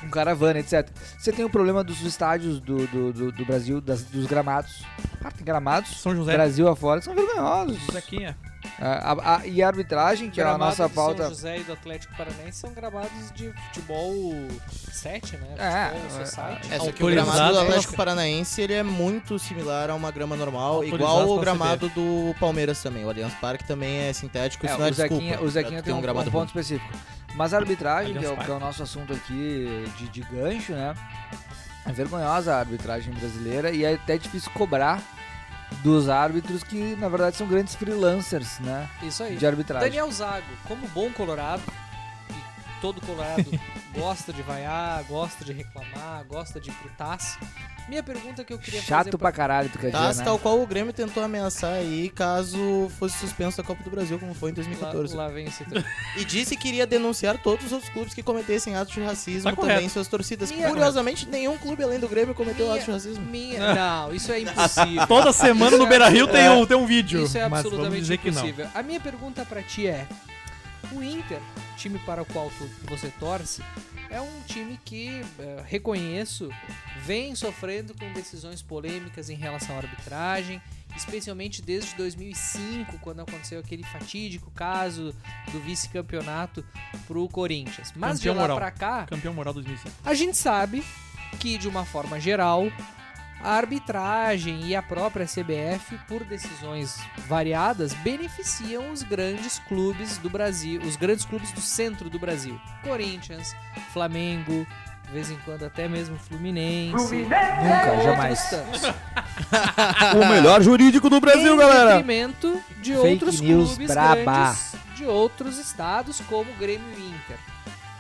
com caravana, etc. Você tem o problema dos estádios do, do, do, do Brasil, das- dos gramados. Ah, tem gramados. São José. Brasil afora que são vergonhosos. Zequinha. Ah, a- a- e a arbitragem, que é a Gramados nossa de pauta. São José e do Atlético Paranaense são gravados de futebol 7, né? É, futebol é, society. É, só que o gramado do pela- Atlético Paranaense ele é muito similar a uma grama normal, igual o gramado do Palmeiras também. O Allianz Parque também é sintético, É, isso não é o Zequinha, desculpa. o Zequinha tem um, gramado um ruim. ponto específico. Mas a arbitragem, que é, o, que é o nosso assunto aqui de, de gancho, né? É vergonhosa a arbitragem brasileira e é até difícil cobrar dos árbitros que, na verdade, são grandes freelancers, né? Isso aí. De arbitragem. Daniel Zago, como bom colorado, todo colorado gosta de vaiar, gosta de reclamar, gosta de putaço. Minha pergunta que eu queria Chato fazer pra caralho, tu quer Tá, dizer, né? tal qual o Grêmio tentou ameaçar aí caso fosse suspenso da Copa do Brasil, como foi em lá, 2014. lá vem esse E disse que iria denunciar todos os outros clubes que cometessem atos de racismo Tá também correto. em suas torcidas. Minha- Curiosamente, nenhum clube além do Grêmio cometeu Minha- atos de racismo. minha, não, isso é impossível. Toda semana no Isso é- Beira Rio tem, um, tem um vídeo. Isso é mas vamos absolutamente dizer que não. impossível. A minha pergunta pra ti é: o Inter, time para o qual tu, você torce, é um time que, eh, reconheço, vem sofrendo com decisões polêmicas em relação à arbitragem, especialmente desde 2005, quando aconteceu aquele fatídico caso do vice-campeonato pro Corinthians. Mas Campeão de lá pra cá, Campeão moral 2005. a gente sabe que, de uma forma geral, a arbitragem e a própria CBF, por decisões variadas, beneficiam os grandes clubes do Brasil, os grandes clubes do centro do Brasil. Corinthians, Flamengo, de vez em quando até mesmo Fluminense. Nunca, outros jamais. O melhor jurídico do Brasil, em galera. detrimento de Fake outros news clubes braba. grandes de outros estados, como Grêmio e Inter.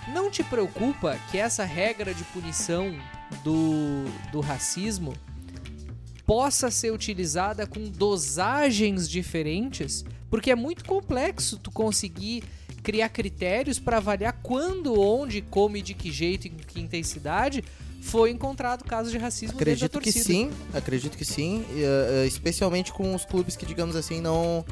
Não te preocupa que essa regra de punição do, do racismo possa ser utilizada com dosagens diferentes? Porque é muito complexo tu conseguir criar critérios para avaliar quando, onde, como e de que jeito e em que intensidade foi encontrado caso de racismo dentro da Acredito que torcida. sim, acredito que sim, e, eh, eh, especialmente com os clubes que, digamos assim, não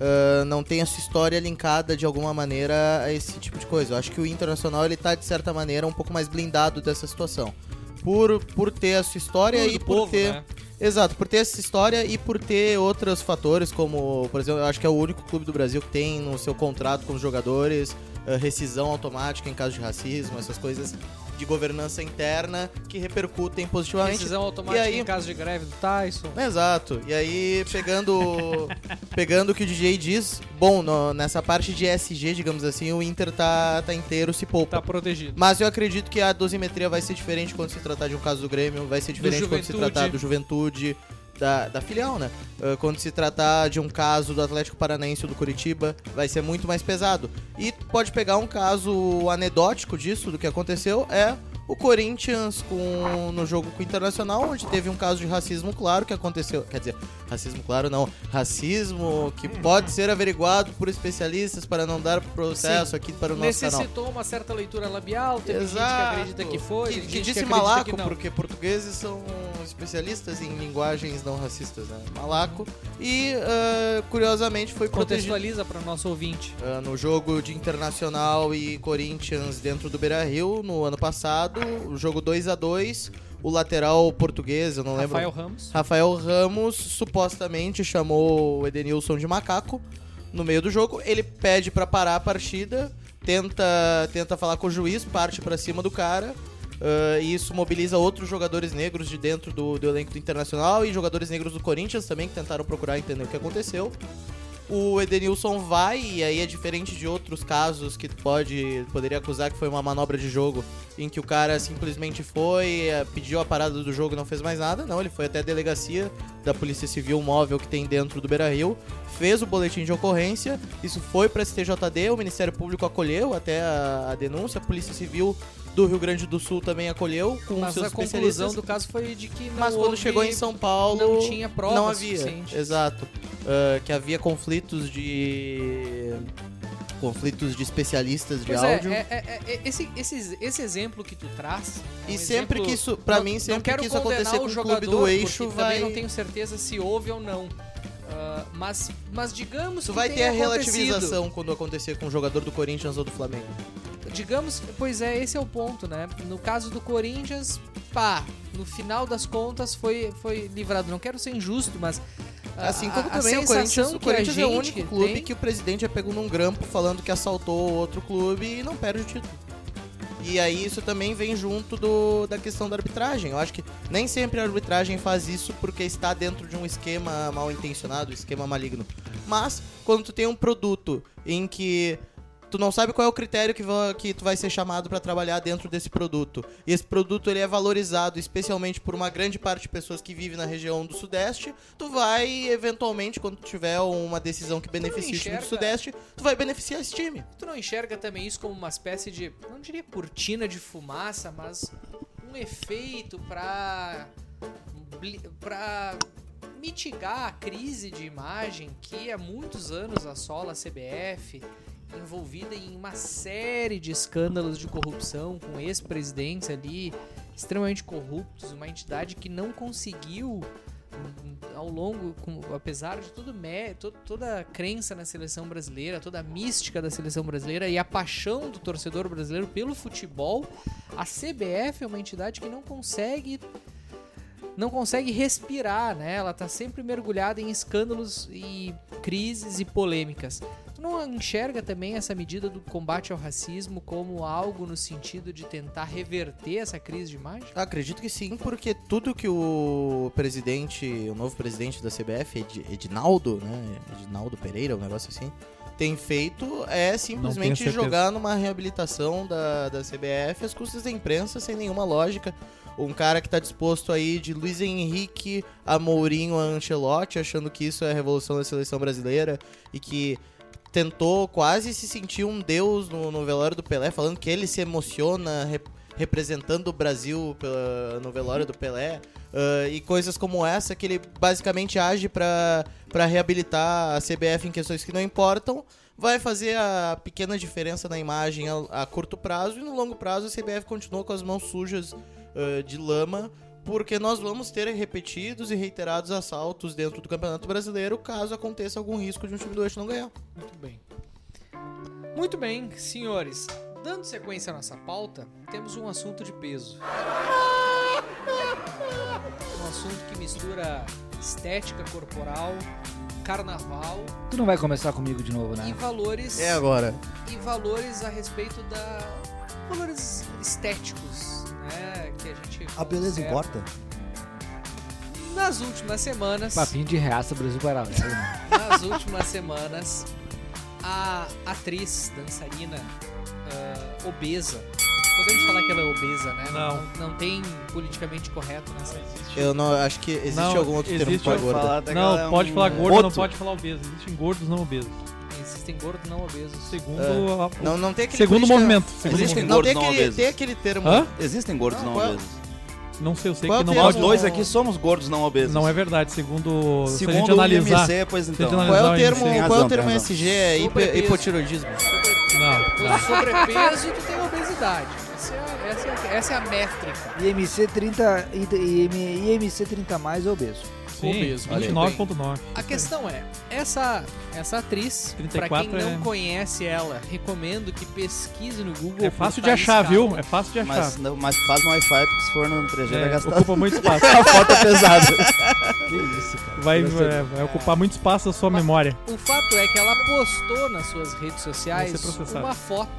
eh, não tem a sua história linkada de alguma maneira a esse tipo de coisa. Eu acho que o Internacional ele tá de certa maneira um pouco mais blindado dessa situação. Por, por ter a sua história Tudo e por povo, ter né? Exato, por ter essa história e por ter outros fatores, como, por exemplo, eu acho que é o único clube do Brasil que tem no seu contrato com os jogadores eh, rescisão automática em caso de racismo, essas coisas de governança interna que repercutem positivamente. Decisão automática E aí- em caso de greve do Tyson. Exato. E aí, pegando pegando o que o DJ diz, bom, no- nessa parte de SG, digamos assim, o Inter tá, tá inteiro, se poupa. Tá protegido. Mas eu acredito que a dosimetria vai ser diferente quando se tratar de um caso do Grêmio, vai ser diferente quando se tratar do Juventude, da, da filial, né? Ah, quando se tratar de um caso do Atlético Paranaense ou do Curitiba, vai ser muito mais pesado. E pode pegar um caso anedótico disso, do que aconteceu, é o Corinthians com, no jogo com o Internacional, onde teve um caso de racismo claro que aconteceu. Quer dizer, racismo claro não, racismo que pode ser averiguado por especialistas para não dar processo Sim. aqui para o nosso canal. Necessitou uma certa leitura labial, teve gente que acredita que foi, Que, que disse que malaco, que porque portugueses são especialistas em linguagens não racistas, né? Malaco. E, ah, curiosamente, foi protegido Contextualiza para nosso ouvinte. ah, no jogo de Internacional e Corinthians dentro do Beira-Rio, no ano passado. O jogo 2 a 2 O lateral português, eu não lembro... Rafael Ramos. Rafael Ramos supostamente chamou o Edenilson de macaco no meio do jogo. Ele pede pra parar a partida, tenta, tenta falar com o juiz, parte pra cima do cara. ah, e isso mobiliza outros jogadores negros de dentro do, do elenco do Internacional e jogadores negros do Corinthians também que tentaram procurar entender o que aconteceu. O Edenilson vai, e aí é diferente de outros casos que pode, poderia acusar que foi uma manobra de jogo, em que o cara simplesmente foi, eh, pediu a parada do jogo e não fez mais nada. Não, ele foi até a delegacia da Polícia Civil móvel que tem dentro do Beira Rio, fez o boletim de ocorrência, isso foi para STJD, o Ministério Público acolheu até a, a denúncia, a Polícia Civil do Rio Grande do Sul também acolheu com Mas seus a conclusão do caso foi de que não Mas quando chegou em São Paulo, não tinha provas não havia. suficientes. Exato. Ah, que havia conflitos de conflitos de especialistas de Pois é, áudio. é, é, é, esse, esse, esse exemplo que tu traz. é E sempre exemplo- que isso- não- mim, não sempre quero que isso acontecer com o jogador, clube do eixo, vai- Também não tenho certeza se houve ou não. Ah, mas, mas digamos Isso que vai ter a relativização quando acontecer com o jogador do Corinthians ou do Flamengo. Digamos, pois é, esse é o ponto, né? No caso do Corinthians, pá, no final das contas foi, foi livrado. Não quero ser injusto, mas. a- Assim como a- a também o sensação Corinthians, o a Corinthians é o único clube tem- que o presidente já pegou num grampo falando que assaltou outro clube e não perde o título. E aí isso também vem junto do, da questão da arbitragem. Eu acho que nem sempre a arbitragem faz isso porque está dentro de um esquema mal intencionado, esquema maligno. Mas quando tu tem um produto em que tu não sabe qual é o critério que, que tu vai ser chamado para trabalhar dentro desse produto. E esse produto ele é valorizado especialmente por uma grande parte de pessoas que vivem na região do Sudeste. Tu vai, eventualmente, quando tiver uma decisão que beneficie o time do Sudeste, tu vai beneficiar esse time. Tu não enxerga também isso como uma espécie de, não diria cortina de fumaça, mas um efeito pra bli- pra mitigar a crise de imagem que há muitos anos assola a CBF, envolvida em uma série de escândalos de corrupção com ex-presidentes ali extremamente corruptos, uma entidade que não conseguiu hum, ao longo, com- apesar de tudo mé- to- toda a crença na seleção brasileira, toda a mística da seleção brasileira e a paixão do torcedor brasileiro pelo futebol, a CBF é uma entidade que não consegue não consegue respirar, né? Ela tá sempre mergulhada em escândalos e crises e polêmicas. Tu não enxerga também essa medida do combate ao racismo como algo no sentido de tentar reverter essa crise de imagem? Acredito que sim, porque tudo que o presidente, o novo presidente da CBF, Ed- Edinaldo, né? Edinaldo Pereira, um negócio assim, tem feito é simplesmente jogar numa reabilitação da, da CBF às custas da imprensa, sem nenhuma lógica. Um cara que tá disposto aí de Luiz Henrique a Mourinho a Ancelotti, achando que isso é a revolução da seleção brasileira e que tentou quase se sentir um deus no, no velório do Pelé, falando que ele se emociona rep- representando o Brasil pela- no velório do Pelé. ah, e coisas como essa que ele basicamente age pra reabilitar a CBF em questões que não importam, vai fazer a pequena diferença na imagem a, a curto prazo e no longo prazo a CBF continua com as mãos sujas ah, de lama, porque nós vamos ter repetidos e reiterados assaltos dentro do Campeonato Brasileiro caso aconteça algum risco de um time do eixo não ganhar. Muito bem. Muito bem, senhores. Dando sequência à nossa pauta, temos um assunto de peso. Um assunto que mistura estética corporal, carnaval Tu não vai começar comigo de novo, e né? valores É agora. e valores a respeito da valores estéticos, né, que a gente A beleza observa. importa? Nas últimas semanas, Papinho de reaça Brasil Paralelo, né? nas últimas semanas, a atriz dançarina ah, obesa. Podemos falar que ela é obesa, né? Não. Não, tem politicamente correto nessa. Eu não acho que existe Não, algum outro termo existe pra um- gorda. Não, é pode um falar gordo, não pode falar obeso. Existem gordos não obesos. Existem gordos não obesos. Segundo, É. a- Não, não tem aquele segundo política- movimento. Segundo Existem movimento. Não tem gordos não aquele, obesos. tem aquele termo. Hã? Existem gordos Não, não, qual é- obesos. Não sei, eu sei Qual que não é o Nós pode. dois aqui somos gordos não obesos. Não é verdade, segundo. se a gente Segundo o analisar. IMC, pois então. gente Qual é o termo, qual é razão, o termo. SG? É hipotiroidismo. Não, não. Sobrepeso, tu tem obesidade. Essa é, a- essa, é, essa é a métrica. IMC 30, IM, IMC 30 mais é Sim, Obeso, muito 29.9. A questão é, essa, essa atriz, pra 34 quem não é- conhece ela, recomendo que pesquise no Google. É fácil de achar, viu? É fácil de achar. Mas, não- mas faz no Wi-Fi, porque se for no 3G vai É, gastar. ocupa muito espaço. a foto é pesada. Que isso, cara. Vai, Vai ser- vai, vai ocupar muito espaço da sua Mas- memória. O fato é que ela postou nas suas redes sociais Vai uma foto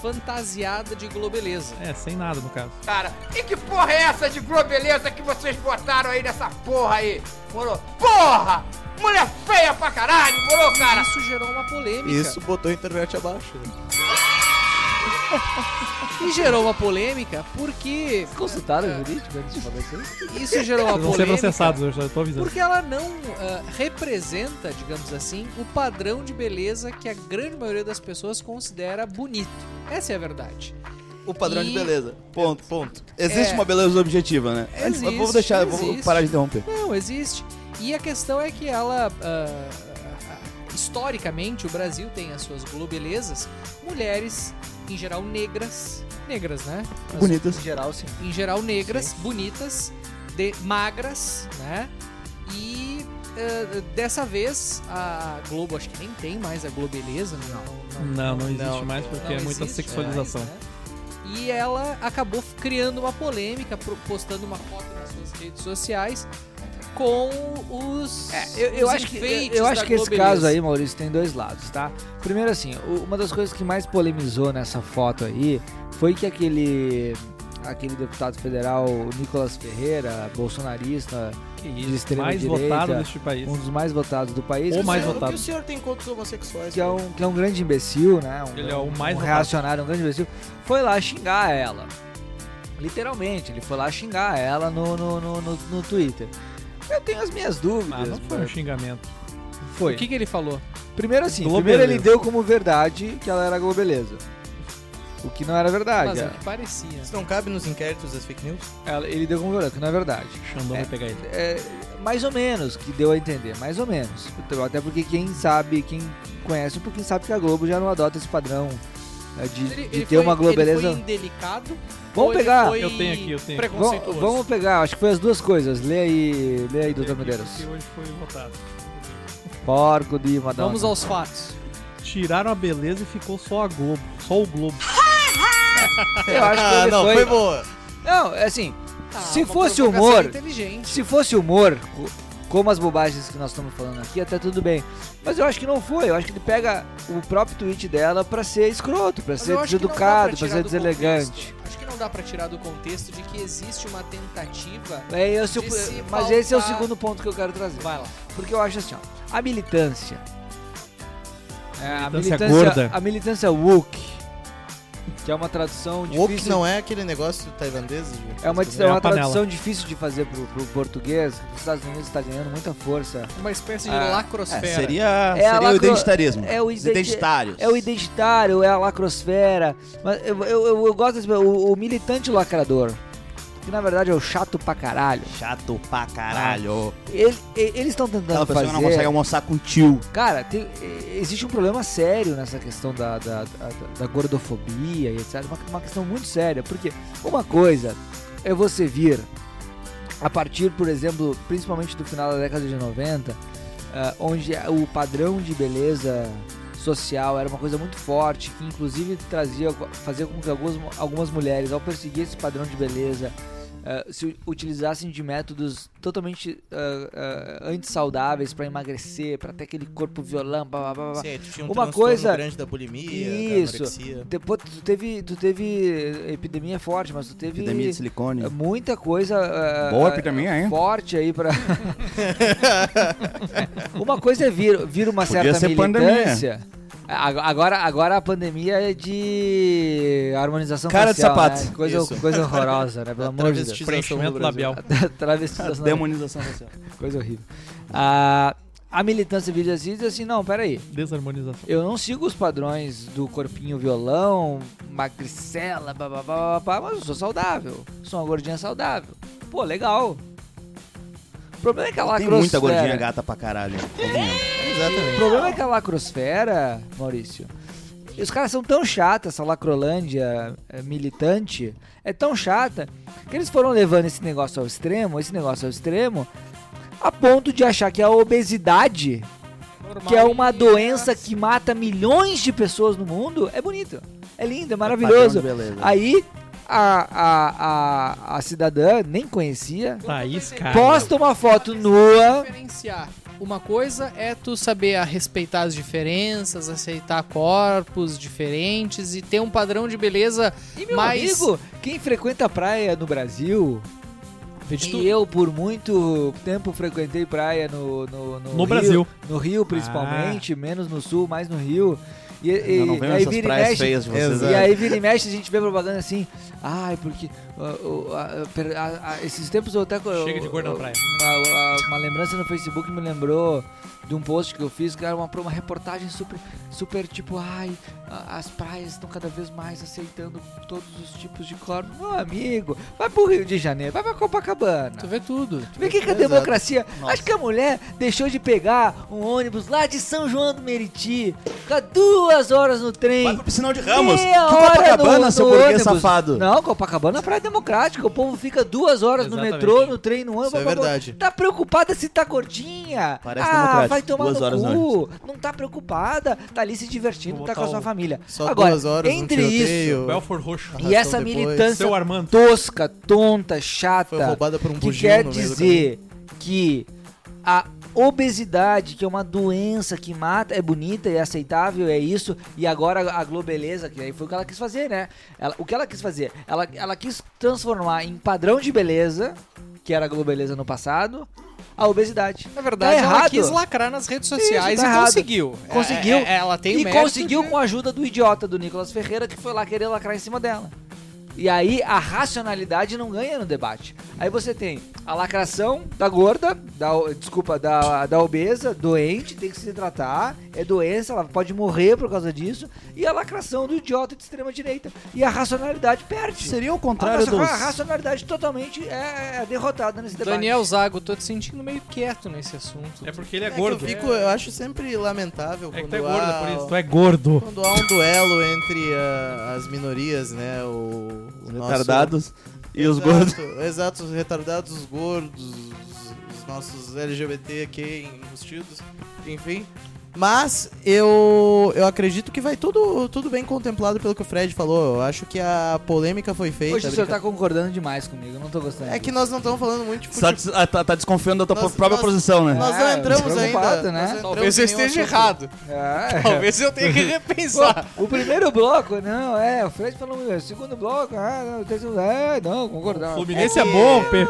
fantasiada de globeleza. É, sem nada no caso. Cara, e que porra é essa de globeleza que vocês botaram aí nessa porra aí? Moro? Porra! Mulher feia pra caralho, morou, cara? Isso gerou uma polêmica. Isso botou a internet abaixo. E gerou uma polêmica porque Consultaram o jurídico antes de falar isso aí? isso gerou uma Vocês vão ser polêmica. processados, eu já tô avisando. Porque ela não ah, representa, digamos assim, o padrão de beleza que a grande maioria das pessoas considera bonito. Essa é a verdade. O padrão de E- beleza. Ponto. Ponto. Existe É. uma beleza objetiva, né? Existe, vamos deixar, vou existe. parar de interromper. Não, existe. E a questão é que ela. ah, historicamente, o Brasil tem as suas globelezas. Mulheres, em geral negras. Negras, né? As- Bonitas. Em geral, sim. Em geral negras, bonitas, de, magras, né? E. ah, dessa vez a Globo acho que nem tem mais a Globeleza, não. Não, não existe mais porque é muita existe sexualização. mais, né? E ela acabou criando uma polêmica, postando uma foto nas suas redes sociais com os. É, eu, eu os acho que, eu, eu acho que esse caso aí, Maurício, tem dois lados, tá? Primeiro assim, o- uma das coisas que mais polemizou nessa foto aí foi que aquele aquele deputado federal Nicolas Ferreira, bolsonarista, de extrema mais direita, votado deste país. um dos mais votados do país, Ou que mais é- O votado. que o senhor tem contra os homossexuais? que é um, que é um grande imbecil, né? Um, Ele é o mais um reacionário, um grande imbecil, foi lá xingar ela. Literalmente, ele foi lá xingar ela no, no, no, no, no Twitter. Eu tenho as minhas dúvidas. Ah, não foi um xingamento. Foi. O que, que ele falou? Primeiro assim, Globeleza. primeiro ele deu como verdade que ela era globeleza. O que não era verdade. Mas é é. o que parecia. Isso não cabe nos inquéritos das fake news? Ela- ele deu como verdade, que não é verdade. Xandão É. vai pegar ele. É, mais ou menos, que deu a entender, mais ou menos. Então, Até porque quem sabe, quem conhece um pouquinho sabe que a Globo já não adota esse padrão de, Ele, de ele ter foi, uma Ele globeleza. foi indelicado? Vamos ele pegar. foi Eu tenho aqui, eu tenho. Vamos, Preconceituoso. vamos pegar, acho que foi as duas coisas. Lê aí, lê aí, doutor Medeiros. hoje foi votado. Porco de Madonna. Vamos aos fatos. Tiraram a beleza e ficou só a Globo. Só o Globo. Eu acho que Ah, ele não, foi... foi boa. Não, é assim, Ah, se fosse humor. Se fosse humor, como as bobagens que nós estamos falando aqui, até tudo bem. Mas eu acho que não foi. Eu acho que ele pega o próprio tweet dela pra ser escroto, pra Mas ser eu deseducado, pra tirar ser deselegante. contexto. Acho que não dá pra tirar do contexto de que existe uma tentativa. É esse o- de se mas esse é o pautar- segundo ponto que eu quero trazer. Vai lá. Porque eu acho assim, ó, a militância. é, a Militância militância gorda. A militância woke, que é uma tradução difícil. não é aquele negócio tailandês? É uma, É é uma tradução difícil de fazer pro, pro português. Os Estados Unidos está ganhando muita força. Uma espécie de Ah, lacrosfera. É, seria É seria o lacro- identitarismo. é o Os identi- identitários. É o identitário, é a lacrosfera. Mas eu, eu, eu, eu gosto desse. O, o militante lacrador. Que na verdade é o chato pra caralho. Chato pra caralho. Ele- e- eles estão tentando Aquela pessoa fazer. não consegue almoçar com o tio. Cara, tem- existe um problema sério nessa questão da, da, da, da gordofobia e etc. Uma, uma questão muito séria. Porque uma coisa é você vir a partir, por exemplo, principalmente do final da década de 90, ah, onde o padrão de beleza social era uma coisa muito forte, que inclusive trazia, fazia com que algumas, algumas mulheres, ao perseguir esse padrão de beleza, ah, se utilizassem de métodos totalmente uh, uh, antissaudáveis para emagrecer, para ter aquele corpo violão, blá, blá, blá, blá. Sim, tinha um Uma coisa- grande da bulimia, Isso. da. Depois tu teve, tu teve epidemia forte, mas tu teve Epidemia de silicone. é muita coisa uh, Boa epidemia, hein? forte aí pra. uma coisa é vir, vir uma Podia certa ser militância. Ag- Agora, agora a pandemia é de harmonização Cara de facial, sapato. né? Coisa, Isso. coisa horrorosa, né? Pelo amor de Deus. Preenchimento labial. Travestização. Demonização social. Coisa horrível. A, a militância assim diz assim, não, peraí. Desarmonização. Eu não sigo os padrões do corpinho violão, magricela, bababá, mas eu sou saudável. Sou uma gordinha saudável. Pô, legal. O problema é que a Tem lacrosfera... muita gordinha gata pra caralho. O Exatamente. problema é que a lacrosfera, Maurício, e os caras são tão chatos, essa lacrolândia eh, militante, é tão chata, que eles foram levando esse negócio ao extremo, esse negócio ao extremo, a ponto de achar que a obesidade, que é uma doença que mata milhões de pessoas no mundo, é bonito. É lindo, é maravilhoso. De beleza. Aí a, a, a, a cidadã nem conhecia, Thaís, cara. posta uma foto nua. Diferenciar. Uma coisa é tu saber a respeitar as diferenças, aceitar corpos diferentes e ter um padrão de beleza E meu mais amigo, quem frequenta a praia no Brasil E eu, por muito tempo, frequentei praia no, no, No Rio, Brasil. No Rio, principalmente, menos no Sul, mais no Rio. E, e, não venho aí vira e mexe, feias de vocês. E aí vira e mexe, a gente vê propaganda assim, ai, porque uh, uh, uh, esses tempos eu até... Chega de gordo na praia. Uma, uma- uma lembrança no Facebook me lembrou de um post que eu fiz, que era uma, uma reportagem super, super tipo, ai, as praias estão cada vez mais aceitando todos os tipos de corpos. Meu amigo, vai pro Rio de Janeiro, vai pra Copacabana. Tu vê tudo. Tu vê que que é a democracia? Acho que a mulher deixou de pegar um ônibus lá de São João do Meriti, ficar duas horas no trem. Vai pro Piscinão de Ramos. Que Copacabana, no- seu no burguês safado. Não, Copacabana é praia democrática. O povo fica duas horas no Exatamente. metrô, no trem, no ônibus. Isso é verdade. Tá preocupada se tá gordinha? Parece ah, democrático. Vai tomar Duas no cu. Não tá preocupada. Tá ali se divertindo, tá com a sua família. Só Agora, duas horas entre isso tiroteio. Belfort Roxo. e essa militância tosca, tonta, chata, Foi roubada por um que quer dizer que a obesidade, que é uma doença que mata, é bonita, é aceitável, é isso, e agora a Globeleza, que aí foi o que ela quis fazer, né? Ela- o que ela quis fazer? Ela, ela quis transformar em padrão de beleza, que era a Globeleza no passado, a obesidade. Na verdade, Tá ela errado. quis lacrar nas redes sociais Isso, tá e errado. conseguiu. Conseguiu. É- é- ela tem e conseguiu de- com a ajuda do idiota do Nicolas Ferreira, que foi lá querer lacrar em cima dela. E aí a racionalidade não ganha no debate. Aí você tem a lacração da gorda, da, desculpa, da, da obesa, doente, tem que se tratar, é doença, ela pode morrer por causa disso, e a lacração do idiota de extrema direita. E a racionalidade perde. Seria o a, contrário racio- dos... a racionalidade totalmente é, é derrotada nesse debate. Daniel Zago, tô te sentindo meio quieto nesse assunto. É porque ele é, É que gordo. eu, fico, eu acho sempre lamentável É que quando, tu é gordo, há, por isso. Tu é gordo. quando há um duelo entre ah, as minorias, né? O, o nosso- Retardados e os Exato, gordos. Exato, os retardados, os gordos, os nossos LGBT aqui enrustidos, enfim. Mas eu, eu acredito que vai tudo, tudo bem contemplado pelo que o Fred falou. Eu acho que a polêmica foi feita. Hoje o senhor tá concordando demais comigo, eu não tô gostando. É que disso. nós não estamos falando muito de futebol. ah, tá, tá desconfiando da tua Nós- própria nós- posição, né? Nós não É, entramos preocupado, ainda. né? Talvez eu esteja errado. É. Talvez eu tenha que repensar. Pô, o primeiro bloco, não, é, o Fred falou, o segundo bloco, ah, não, o terceiro, é, não, concordar. Fluminense é, bom, Pe-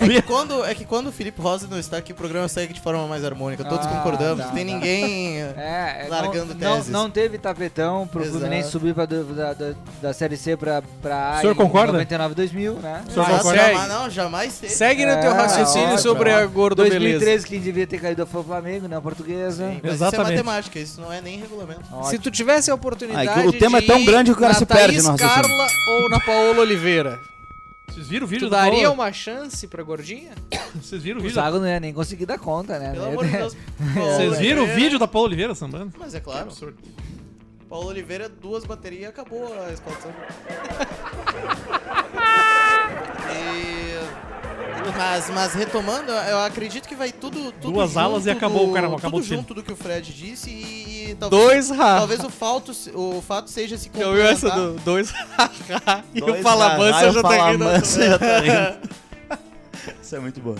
É que, quando, é que quando o Felipe Rosa não está aqui, o programa segue de forma mais harmônica. Todos Ah, concordamos. tá, tem tá. ninguém. É, é, Largando não, teses. Não, não teve tapetão pro Exato. Fluminense subir pra, da, da, da Série C pra, pra A O senhor em concorda? 99 2000, né? O senhor Ah, concorda? jamais, não, jamais teve. Segue no teu É, raciocínio ótimo, sobre a gordo beleza. 2013 quem devia ter caído foi o Flamengo, não a portuguesa. Sim, mas Exatamente. Isso é matemática, isso não é nem regulamento. Se tu tivesse a oportunidade Ah, é o tema é de tão ir grande que o cara na se perde Thaís. Carla ou na Paola Oliveira, Vocês viram o vídeo tu do daria Paulo? uma chance pra gordinha? Vocês viram o O vídeo? Zago não ia nem conseguir dar conta, né? Pelo amor de Deus. Vocês viram o vídeo da Paula Oliveira sambando? Mas é claro. Paulo Oliveira, duas baterias e acabou a escalação. E- Mas, mas retomando, eu acredito que vai tudo. tudo Duas alas e junto acabou do- o cara, acabou Tudo o filme. junto do que o Fred disse e, talvez, Dois ra. talvez o, fato, o fato seja se Já ouviu essa complementar. do dois ra e Dois o Fala ra- Mansa ah, já o tá já tá rindo. Isso é muito bom.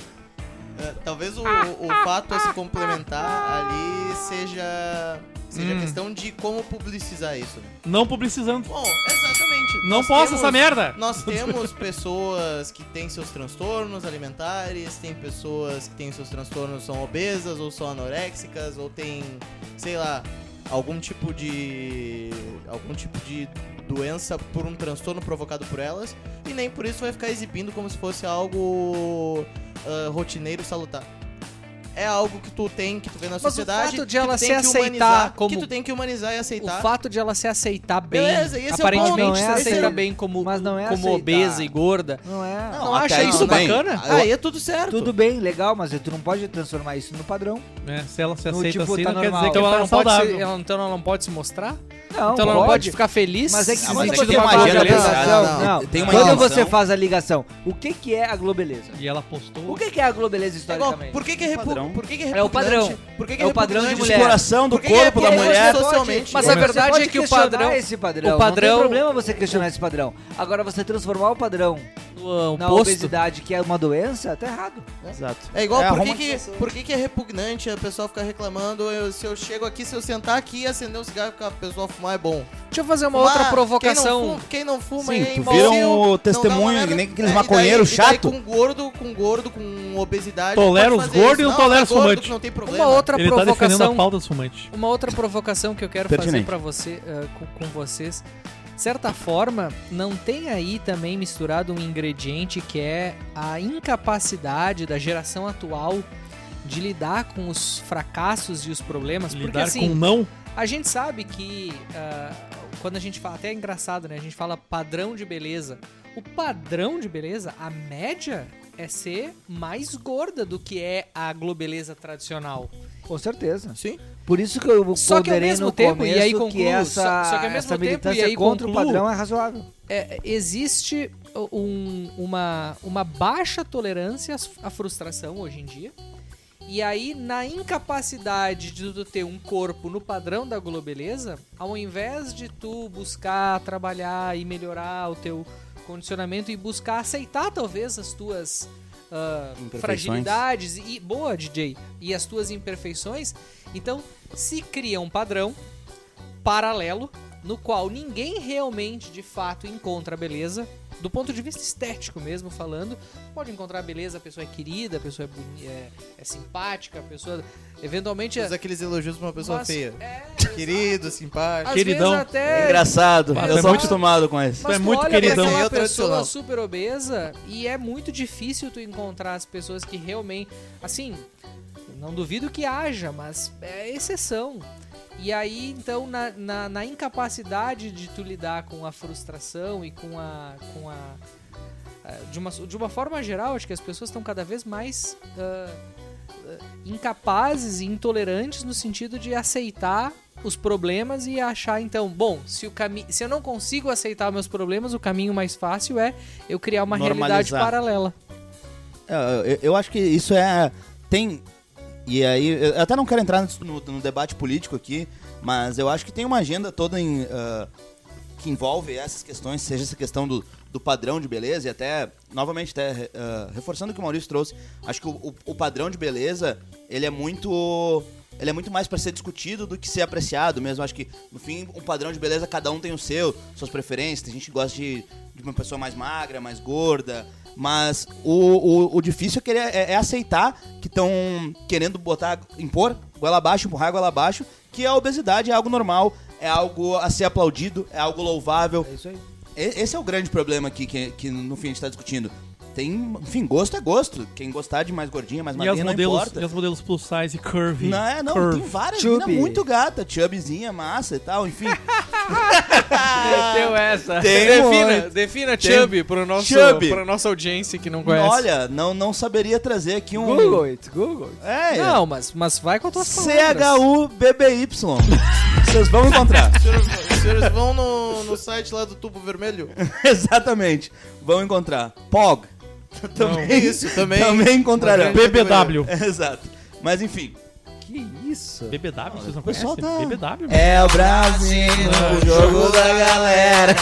É, talvez o, o fato a se complementar ali seja, seja Hum. questão de como publicizar isso. né? Não publicizando. Bom, exatamente. Não temos- essa merda! Nós temos pessoas que têm seus transtornos alimentares, tem pessoas que têm seus transtornos são obesas ou são anoréxicas ou tem, sei lá, algum tipo de algum tipo de doença por um transtorno provocado por elas e nem por isso vai ficar exibindo como se fosse algo ah, rotineiro salutar. É algo que tu tem, que tu vê na o sociedade, fato de que ela tu tem se que aceitar humanizar, como- que tu tem que humanizar e O aceitar. fato de ela se aceitar bem, Beleza, esse é o ponto. aparentemente Não é se aceita aceitar. bem como, Mas não é como aceitar. obesa e gorda. Não é. Não, até acha aí isso bem. bacana? Aí é tudo certo. Tudo bem, legal, mas tu não pode transformar isso no padrão. É, se ela se No aceita tipo, assim, tá não quer dizer que Então ela ela, não pode se, ela, então ela não pode se mostrar? Não, então ela não pode ficar feliz? Mas é que você sentido tem da uma agenda ligação, Não, não, tem uma quando você faz a ligação, o que que é a globeleza? E ela postou. O que que é a globeleza É igual, historicamente? por que que é, repu Padrão. por que que é É o padrão. repugnante? Por que que É o padrão de repugnante? mulher. Exploração do é corpo da repugnante mulher. socialmente? Mas a Você verdade pode é que o padrão- esse padrão. o padrão- Não tem problema você questionar esse padrão. Agora, você transformar o padrão O, o na posto. obesidade, que é uma doença, tá errado. Exato. É igual, É por, que, que, por que, que é repugnante a pessoa ficar reclamando? eu- se eu chego aqui, se eu sentar aqui e acender um cigarro com a pessoa fumar é bom. Deixa eu fazer uma outra Mas provocação. Quem não fuma, quem não fuma Sim, é tu imóvel, vira não um dá uma testemunho, nem aqueles É, maconheiros chato. com gordo, com gordo, com obesidade. Tolera os fazer gordos e não tolera é os gordo fumantes. Não. Uma outra Ele tá provocação. pauta dos fumantes. Uma outra provocação que eu quero fazer Pertinente. pra você, eh, com, com vocês. Certa forma, não tem aí também misturado um ingrediente que é a incapacidade da geração atual de lidar com os fracassos e os problemas. porque Lidar assim, com não. A gente sabe que ah, quando a gente fala, até é engraçado, né? A gente fala padrão de beleza. O padrão de beleza, a média é ser mais gorda do que é a globeleza tradicional. Com certeza. Sim. Por isso que eu Só que ao mesmo tempo, começo e aí que concluo, essa, só- só que ao mesmo essa tempo, e aí contra concluo, o padrão é razoável. É, existe um- uma, uma baixa tolerância à frustração hoje em dia. E aí, na incapacidade de tu ter um corpo no padrão da globeleza, ao invés de tu buscar trabalhar e melhorar o teu condicionamento e buscar aceitar talvez as tuas Imperfeições. fragilidades e boa DJ e as tuas imperfeições, então se cria um padrão paralelo no qual ninguém realmente de fato encontra beleza do ponto de vista estético mesmo falando pode encontrar beleza a pessoa é querida a pessoa é, boni- é, é simpática a pessoa eventualmente Faz aqueles elogios pra uma pessoa Mas- feia. é, Querido, simpático. às Queridão. vezes até Engraçado. Mas eu é sou muito- acostumado com esse. Mas é tu muito olha queridão. pra aí é pessoa tradicional. super obesa e é muito difícil tu encontrar as pessoas que realmente. Assim, não duvido que haja, mas é exceção. E aí, então, na, na, na incapacidade de tu lidar com a frustração e com a. Com a eh, de, uma, de uma forma geral, acho que as pessoas estão cada vez mais ah, incapazes e intolerantes no sentido de aceitar os problemas e achar então, bom, se o caminho, se eu não consigo aceitar meus problemas, o caminho mais fácil é eu criar uma realidade Normalizar. paralela. É, Eu, eu acho que isso é. Tem. E aí, eu até não quero entrar no, no debate político aqui, mas eu acho que tem uma agenda toda em, ah, que envolve essas questões, seja essa questão do, do padrão de beleza, e até, novamente, até ah, reforçando o que o Maurício trouxe, acho que o, o- o padrão de beleza, ele é muito. Ele é muito mais para ser discutido do que ser apreciado mesmo. Acho que, no fim, um padrão de beleza, cada um tem o seu, suas preferências. Tem gente que gosta de, de uma pessoa mais magra, mais gorda. Mas o, o, o difícil é, querer, é, é aceitar que estão querendo botar, impor goela abaixo, empurrar goela abaixo, que a obesidade é algo normal, é algo a ser aplaudido, é algo louvável. É isso aí. Esse é o grande problema aqui que, que no fim a gente tá discutindo. Tem, enfim, gosto é gosto. Quem gostar de mais gordinha, mais magrinha, não modelos, importa. e as modelos plus size e curvy. Não, é, não, curve. tem várias Chubby. meninas muito gata, chubbyzinha, massa e tal, enfim. Meteu essa. Tem defina, muito. defina Tem. Chubby pro nosso, Chubby. pra nossa audiência que não conhece. Olha, não, não saberia trazer aqui um... Google it, Google it. É, Não, mas, mas vai com as tuas palavras. C-H-U-B-B-Y. Vocês vão encontrar. Os os senhores vão no, no site lá do Tubo Vermelho? Exatamente. Vão encontrar. POG. Também, Isso, também. Também encontrarão. BBW. Exato. Mas enfim. Que isso? BBW, vocês não conhecem? tá- BBW. É o Brasil, o jogo da galera.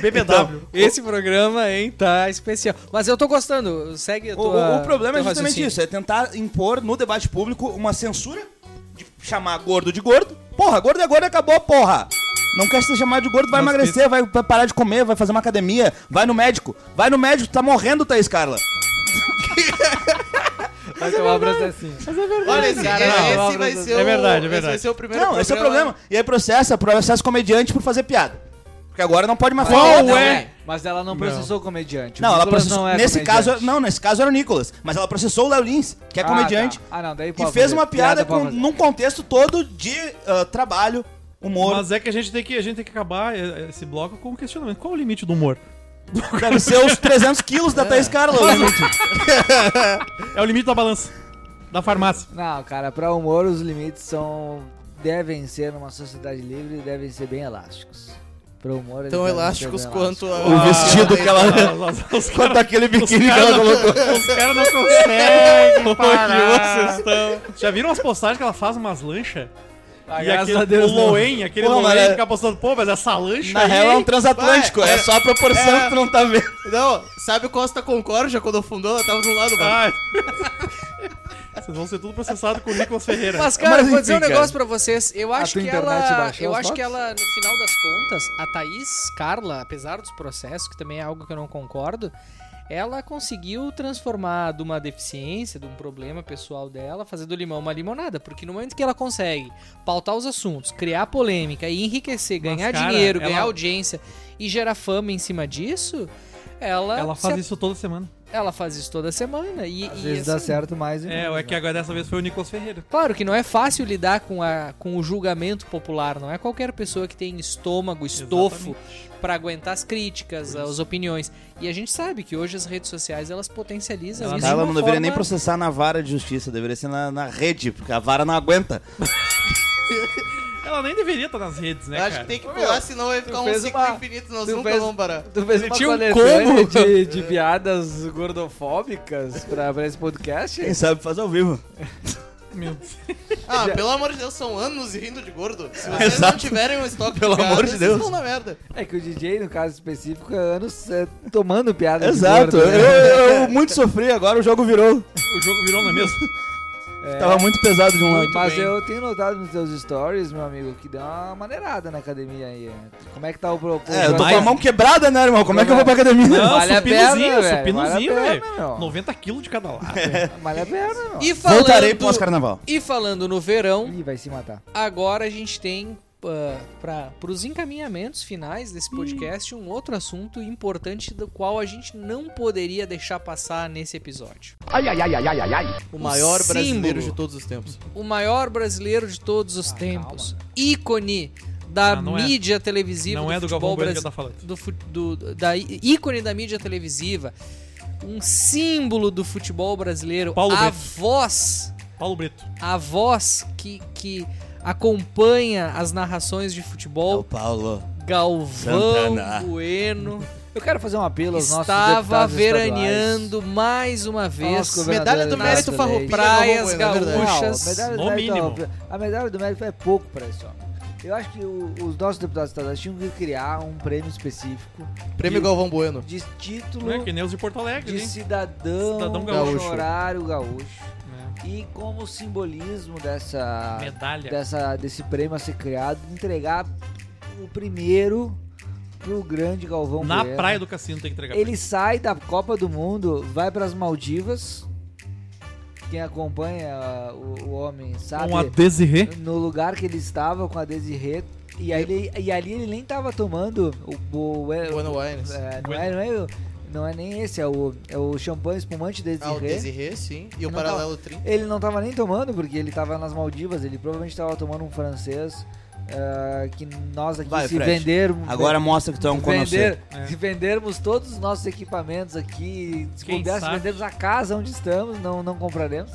BBW. Esse programa, hein, tá especial. Mas eu tô gostando, segue tua o- o problema é justamente raciocínio. isso, é tentar impor no debate público uma censura de chamar gordo de gordo. Porra, gordo é gordo e acabou, porra. Não quer ser chamado de gordo, vai Mas emagrecer, vai, vai parar de comer, vai fazer uma academia, vai no médico. Vai no médico, tá morrendo, Thaís Carla. Vai tomar um processinho. Olha, esse, Cara, esse não, vai não, ser é o, verdade, é esse verdade. vai ser o primeiro Não, esse é o problema. E aí processa, processa comediante por fazer piada. Porque agora não pode mais Qual falar. Não, é? Mas ela não processou o comediante. O Não, ela Nicolas processou. não é nesse comediante. caso, não, nesse caso era o Nicolas. Mas ela processou o Léo Lins, que é Ah, comediante, tá. Ah, não, daí pode fez fazer. uma piada, pode com, fazer. num contexto todo de ah, trabalho, humor. Mas é que a gente tem que, a gente tem que acabar eh, esse bloco com um questionamento. Qual é o limite do humor? Deve ser os 300 quilos da Thaís Carla. o limite. É o limite da balança. Da farmácia. Não, cara, pra humor os limites são. devem ser numa sociedade livre e devem ser bem elásticos. Pro humor Tão elásticos quanto a... O vestido que ela. Os- os Quanto aquele biquíni que ela não, colocou. os caras não conseguem parar. Já viram as postagens que ela faz umas lanchas? Ah, e graças aquele, a Deus, o. Loen, aquele Pô, Loen é- fica postando, pô, mas essa lancha Na aí, real é um transatlântico, é, só a proporção é. que tu não tá vendo. Não, sabe o Costa Concórdia quando fundou? Ela tava do lado, mano. Vocês vão ser tudo processados com o Nicolas Ferreira. Mas, cara, Mas, vou dizer um enfim, negócio pra vocês. Eu acho que ela. Eu acho que ela, no final das contas, a Thaís Carla, apesar dos processos, que também é algo que eu não concordo, ela conseguiu transformar de uma deficiência, de um problema pessoal dela, fazer do limão uma limonada. Porque no momento que ela consegue pautar os assuntos, criar polêmica e enriquecer, ganhar cara, dinheiro, ela- ganhar audiência e gerar fama em cima disso, ela. Ela se faz a- isso toda semana. Ela faz isso toda semana. E, Às e, vezes dá assim, certo mais. e É, menos, é que né? agora dessa vez foi o Nicolas Ferreira. Claro que não é fácil lidar com, a, com o julgamento popular, não é qualquer pessoa que tem estômago, estofo pra aguentar as críticas, as opiniões. E a gente sabe que hoje as redes sociais elas potencializam Elas- isso. de Ela uma não deveria forma- nem processar na vara de justiça, deveria ser na, na rede, porque a vara não aguenta. Ela nem deveria estar nas redes, né, Eu acho cara? que tem que pular, senão vai ficar um ciclo uma- infinito, nós tu nunca fez- vamos parar. Tu fez uma Tinha um como? de, de piadas gordofóbicas pra, pra esse podcast? Quem sabe faz ao vivo. Meu Deus. Ah, pelo amor de Deus, são anos rindo de gordo. Se vocês Exato. não tiverem um estoque Pelo de amor de vocês Deus. estão na merda. É que o DJ, no caso específico, é anos é, tomando piada Exato. de gordo, Eu, né? eu muito sofri, agora o jogo virou. O jogo virou, não é mesmo? É, Tava muito pesado de um lado. Mas bem. eu tenho notado nos teus stories, meu amigo, que deu uma maneirada na academia aí. Como é que tá o propósito? É, eu tô com a mão quebrada, né, irmão? Como é que eu vou pra academia? Não, Vale a supinozinho, velho, supinozinho, velho. pena, meu. 90 quilos de cada lado. Vale a pena, meu. E falando, Voltarei pós-carnaval. e falando no verão, Ih, vai se matar. agora a gente tem para os encaminhamentos finais desse podcast um outro assunto importante do qual a gente não poderia deixar passar nesse episódio. O maior símbolo. brasileiro de todos os tempos. o maior brasileiro de todos os tempos, ícone da Ah, não é- mídia televisiva Não do é do Galvão Bueno que tá falando. do, do- da ícone da mídia televisiva, um símbolo do futebol brasileiro, Paulo a Brito. voz, Paulo Brito. a voz que, que acompanha as narrações de futebol, Paulo. Galvão Santana. Bueno, Eu quero fazer um apelo aos nossos estava deputados veraneando mais uma estaduais, vez governadores Medalha do mérito farroupilha praias é gaúchas. Não, a medalha do No mérito, mínimo. A medalha do mérito é pouco pra esse homem. Eu acho que o- os nossos deputados estaduais tinham que criar um prêmio específico Prêmio de, Galvão Bueno. de título Não é que nem os de Porto Alegre, de hein? cidadão, Cidadão gaúcho. horário gaúcho. E como simbolismo dessa, Medalha. dessa, desse prêmio a ser criado, entregar o primeiro pro grande Galvão Na Bueno. praia do cassino tem que entregar. Ele sai da Copa do Mundo, vai para as Maldivas. Quem acompanha uh, o, o homem sabe Com a Desirê. no lugar que ele estava com a Desirê. E, aí ele- e ali ele nem tava tomando o, o, é- Bueno Wines. é, não, é, não, é, o- não é nem esse, é o, é o champanhe espumante Desirê. Ah, o Desirê, sim. E o Não Paralelo 30. Ele não tava nem tomando, porque ele tava nas Maldivas, ele provavelmente tava tomando um francês. ah, que nós aqui Vai, se Fred. vendermos. Agora mostra que tu é um vender. É. Se vendermos todos os nossos equipamentos aqui, se Quem se vendermos a casa onde estamos, não, não compraremos.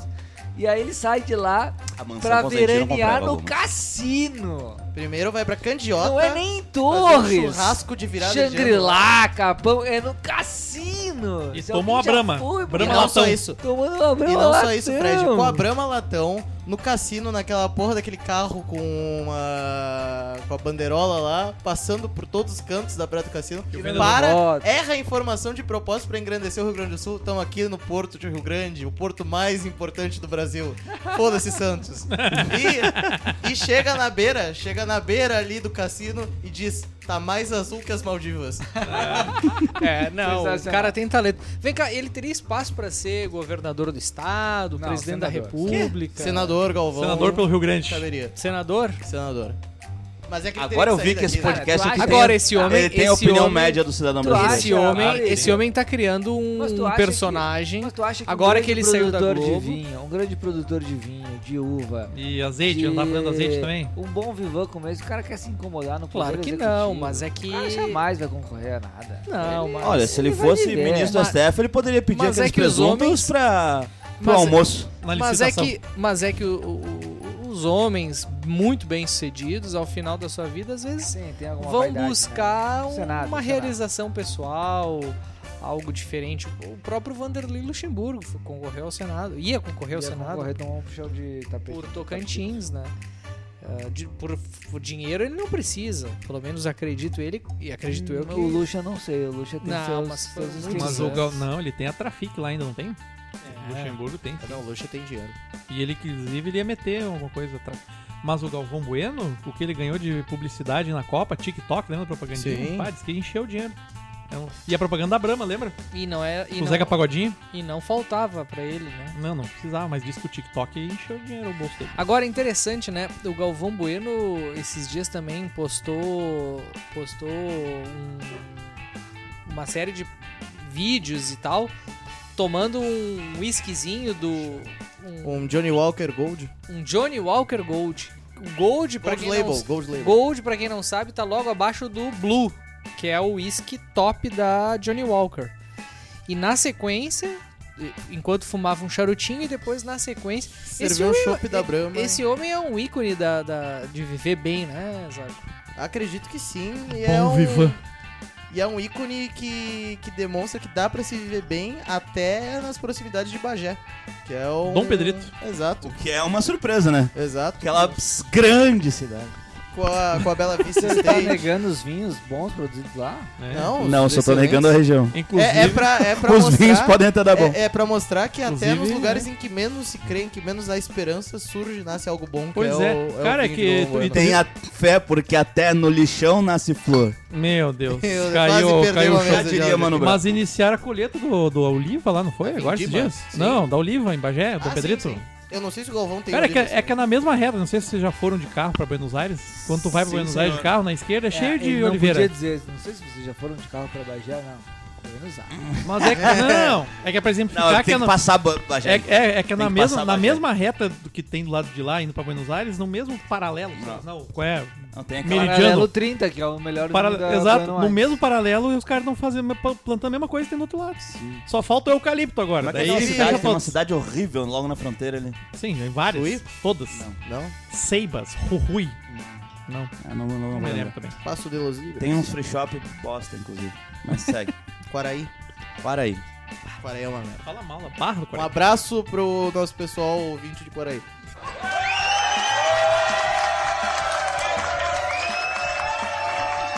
E aí ele sai de lá A mansão pra Constantino veranear no algumas. cassino. Primeiro vai pra Candiota. Não é nem em fazer um Torres. churrasco de virada de ano. Shangri-La, Capão, é no cassino. E Se tomou a Brahma. foi, E Brahma não Latão. só isso. Tomando uma Brahma E não só isso, Fred. Com a Brahma Latão, no cassino, naquela porra daquele carro com uma. A bandeirola lá, passando por todos os cantos da praia do cassino. Para, erra a informação de propósito pra engrandecer o Rio Grande do Sul. Estamos aqui no Porto de Rio Grande, o porto mais importante do Brasil. Foda-se, Santos. E, e chega na beira, chega na beira ali do cassino e diz. Tá mais azul que as Maldivas. É, não, o cara tem talento. Vem cá, ele teria espaço pra ser governador do estado, Não, presidente da senador. república, Senador Galvão. Senador pelo Rio Grande. Caberia. senador? Senador. Mas é que ele Agora eu vi que esse daqui, podcast tu aqui acha- tem, Agora esse homem, ele tem a opinião homem- média do cidadão brasileiro. Esse homem, Ah, esse homem tá criando um personagem. Mas tu acha que Agora um que ele saiu da produtor Globo- de vinho, um grande produtor de vinho, de uva, E azeite, de- não tá dando azeite também? Um bom vivan como esse, o cara quer se incomodar no Claro que executivo. não, mas é que- O cara jamais vai concorrer a nada. Não, mas- Olha, se ele vai fosse ministro Mas- do STF, ele poderia pedir mas é aqueles que os presuntos homens- pra, pro Mas- almoço. Mas é licitação. que, mas é que o- os homens muito bem sucedidos ao final da sua vida às vezes Sim, vão vaidade, buscar né? um- Senado, uma realização pessoal, algo diferente. O próprio Vanderlei Luxemburgo foi- concorreu ao Senado, ia concorrer ao Ia Senado concorrer, um puxão de tapete. por Tocantins, né? Ah, de- por, por dinheiro ele não precisa, pelo menos acredito ele e acredito eu que O Luxa não sei, o Luxa tem Não, seus, mas seus. Mas o Gal... Não, ele tem a Trafic lá ainda, não tem? Luxemburgo tem. Não, o Luxa tem dinheiro. E ele, inclusive, ele ia meter alguma coisa atrás. Mas o Galvão Bueno, o que ele ganhou de publicidade na Copa, TikTok, lembra a propaganda? Sim. Pá, disse que encheu o dinheiro. Então, E a propaganda da Brahma, lembra? E não é. E o não, Zeca Pagodinho? e não faltava pra ele, né? Não, não precisava, mas disse que o TikTok encheu o dinheiro o bolso dele. Agora é interessante, né? O Galvão Bueno esses dias também postou postou um- uma série de vídeos e tal, tomando um whiskyzinho do um, Um Johnny Walker Gold. um Johnny Walker Gold. O Gold para quem Label, não, Gold Label. Gold para quem não sabe tá logo abaixo do Blue, que é o whisky top da Johnny Walker. E na sequência, enquanto fumava um charutinho e depois na sequência Serviu um homem- chopp da Brahma. esse homem é um ícone da, da- de viver bem, né, Zago? Acredito que sim. E Bom é um, vivan. E é um ícone que, que demonstra que dá pra se viver bem até nas proximidades de Bagé. Que é o. Dom Pedrito. Exato, O que é uma surpresa, né? exato. Aquela grande cidade. Com a, com a Bela Vista Você tá negando os vinhos bons produzidos lá? né? Não, Não, só tô negando a região. Inclusive, É, é pra, é pra Os mostrar, vinhos podem até dar bom. É, é pra mostrar que até Inclusive, nos lugares né? em que menos se crê, em que menos há esperança, surge, nasce algo bom. Pois que é. é. O, Cara, o é que e. Tem a fé, porque até no lixão nasce flor. Meu Deus. Eu caiu, caiu diria, áudio. Mano. Mas iniciaram a colheita do, do Oliva lá, não foi? Agora esses dias? Sim. Não, da Oliva em Bagé, do Ah, sim, Pedrito. sim. Eu não sei se o Galvão tem Cara, é que, é que é na mesma reta, não sei se vocês já foram de carro pra Buenos Aires. Quando tu vai pra Sim, Buenos Aires de senhor. carro, na esquerda é cheio ele de não oliveira. podia dizer, não sei se vocês já foram de carro pra Bagé, não. Mas é que não, é que é pra exemplificar Não, que tem é que na, passar é, é, é que é na que mesma, na mesma reta do que tem do lado de lá indo pra Buenos Aires, no mesmo paralelo, sabe? não, qual é? Não tem aquela... Meridiano. Paralelo 30, que é o melhor Para- vinho da exato, no mesmo paralelo e os caras estão fazendo plantando a mesma coisa que tem do outro lado. Só falta o eucalipto agora. É que Daí é fica cidade? Tem uma cidade horrível logo na fronteira ali. Sim, tem várias. Chuí? Todas. Não? Seibas, Rui. Não, Ah, não, não, não, não não lembro. também. Passo de Los. Tem uns free shop bosta, inclusive. Mas segue. Quaraí. Para aí. Quaraí é uma merda. Fala mal, a barra do Um abraço pro nosso pessoal ouvinte de Quaraí.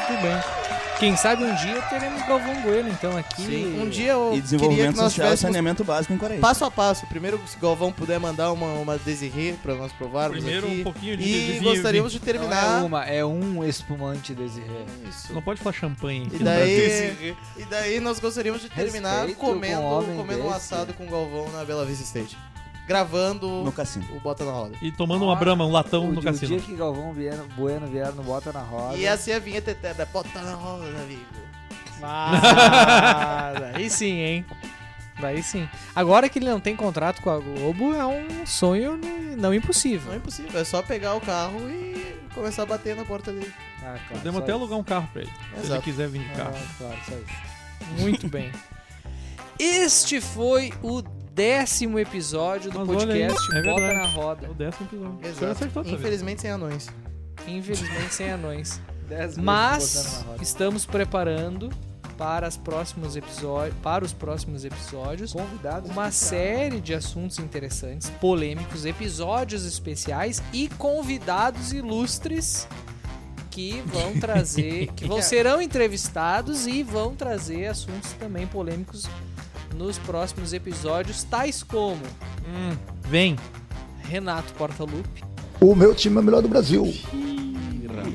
Tudo bem. Quem sabe um dia teremos Galvão Bueno, então, aqui. Sim. Um dia eu E queria desenvolvimento que nós social e tivéssemos saneamento básico em Coreia. passo a passo. Primeiro, se o Galvão puder mandar uma, uma desirê pra nós provarmos Primeiro aqui. um pouquinho de E vinho- gostaríamos de Não terminar... é uma, é um espumante desse. Isso. Não pode falar champanhe. aqui E no daí, e daí nós gostaríamos de terminar Respeito com comendo, um homem comendo um desse. assado com o Galvão na Bela Vista State. Gravando No cassino. o Bota na Roda. E tomando uma brama, um latão o, no o cassino. dia que Galvão vier, Bueno vier no Bota na Roda. E assim a vinheta eterna. Bota na roda, amigo. Ah, daí sim, hein? Daí sim. Agora que ele não tem contrato com a Globo, é um sonho não impossível. Não é impossível, é só pegar o carro e começar a bater na porta dele. Ah, claro, Podemos até isso. alugar um carro pra ele. Se ele Exato. quiser vir de carro. Ah, claro, só isso. Muito bem. Este foi o episódio do Mas olha podcast é Bota verdade. na Roda. É o décimo episódio. Exato. Infelizmente sem anões. Infelizmente sem anões. Mas estamos preparando para, as próximos episódios, para os próximos episódios Convidados. uma série de assuntos interessantes, polêmicos, episódios especiais e convidados ilustres que vão trazer, que vão serão entrevistados e vão trazer assuntos também polêmicos nos próximos episódios, tais como Hum, vem. Renato Portaluppi, O meu time é o melhor do Brasil.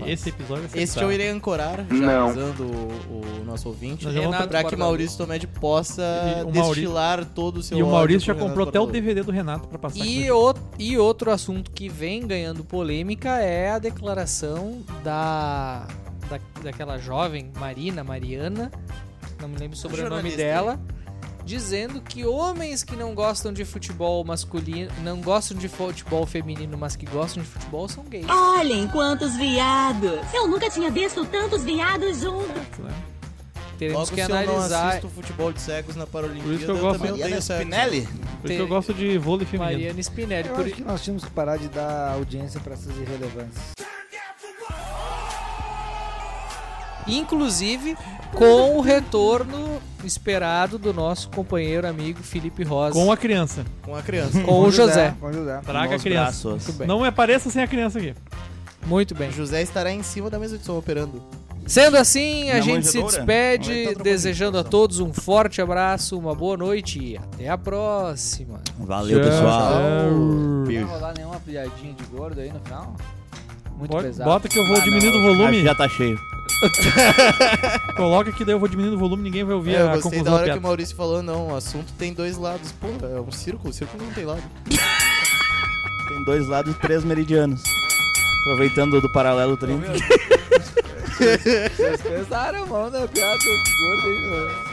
Esse episódio ser Este eu irei ancorar, já Não. avisando o, o nosso ouvinte, Renato pra que. Maurício Tomedi possa E destilar todo o seu E o Maurício já pro comprou até o. DVD do Renato pra passar E, o, e outro assunto que vem ganhando polêmica é a declaração da, da daquela jovem Marina, Mariana, não me lembro sobre o nome dela, dizendo que homens que não gostam de futebol masculino, não gostam de futebol feminino, mas que gostam de futebol são gays. Olhem quantos viados! Eu nunca tinha visto tantos viados juntos. né? Teremos Logo, que se eu não analisar assisto futebol de cegos na Paralimpíada, Por isso que eu eu, gosto- Mariana cegos. Spinelli? Por isso que eu gosto de vôlei feminino. Mariana Spinelli. Eu Por- acho que nós tínhamos que parar de dar audiência pra essas irrelevâncias. Inclusive com o retorno esperado do nosso companheiro amigo Felipe Rosa. Com a criança. Com a criança. Com o José. Com o José. Traga a criança. Muito bem. Não me apareça sem a criança aqui. Muito bem. José estará em cima da mesa de som operando. Sendo assim, a gente se manjedoura? despede, tá desejando a todos um forte abraço, uma boa noite e até a próxima. Valeu, pessoal. Não vai rolar nenhuma piadinha de gordo aí no final? Muito Bota, pesado. bota que eu vou Ah, diminuindo não, o volume. acho que Já tá cheio. Coloca que daí eu vou diminuindo o volume ninguém vai ouvir É, eu a conclusão da da hora que piada. o Maurício falou, não, o assunto tem dois lados. Pô, é um círculo, o círculo não tem lado. Tem dois lados e três meridianos. Aproveitando do paralelo 30. Vocês pesaram a mão na piada do gordo aí, mano.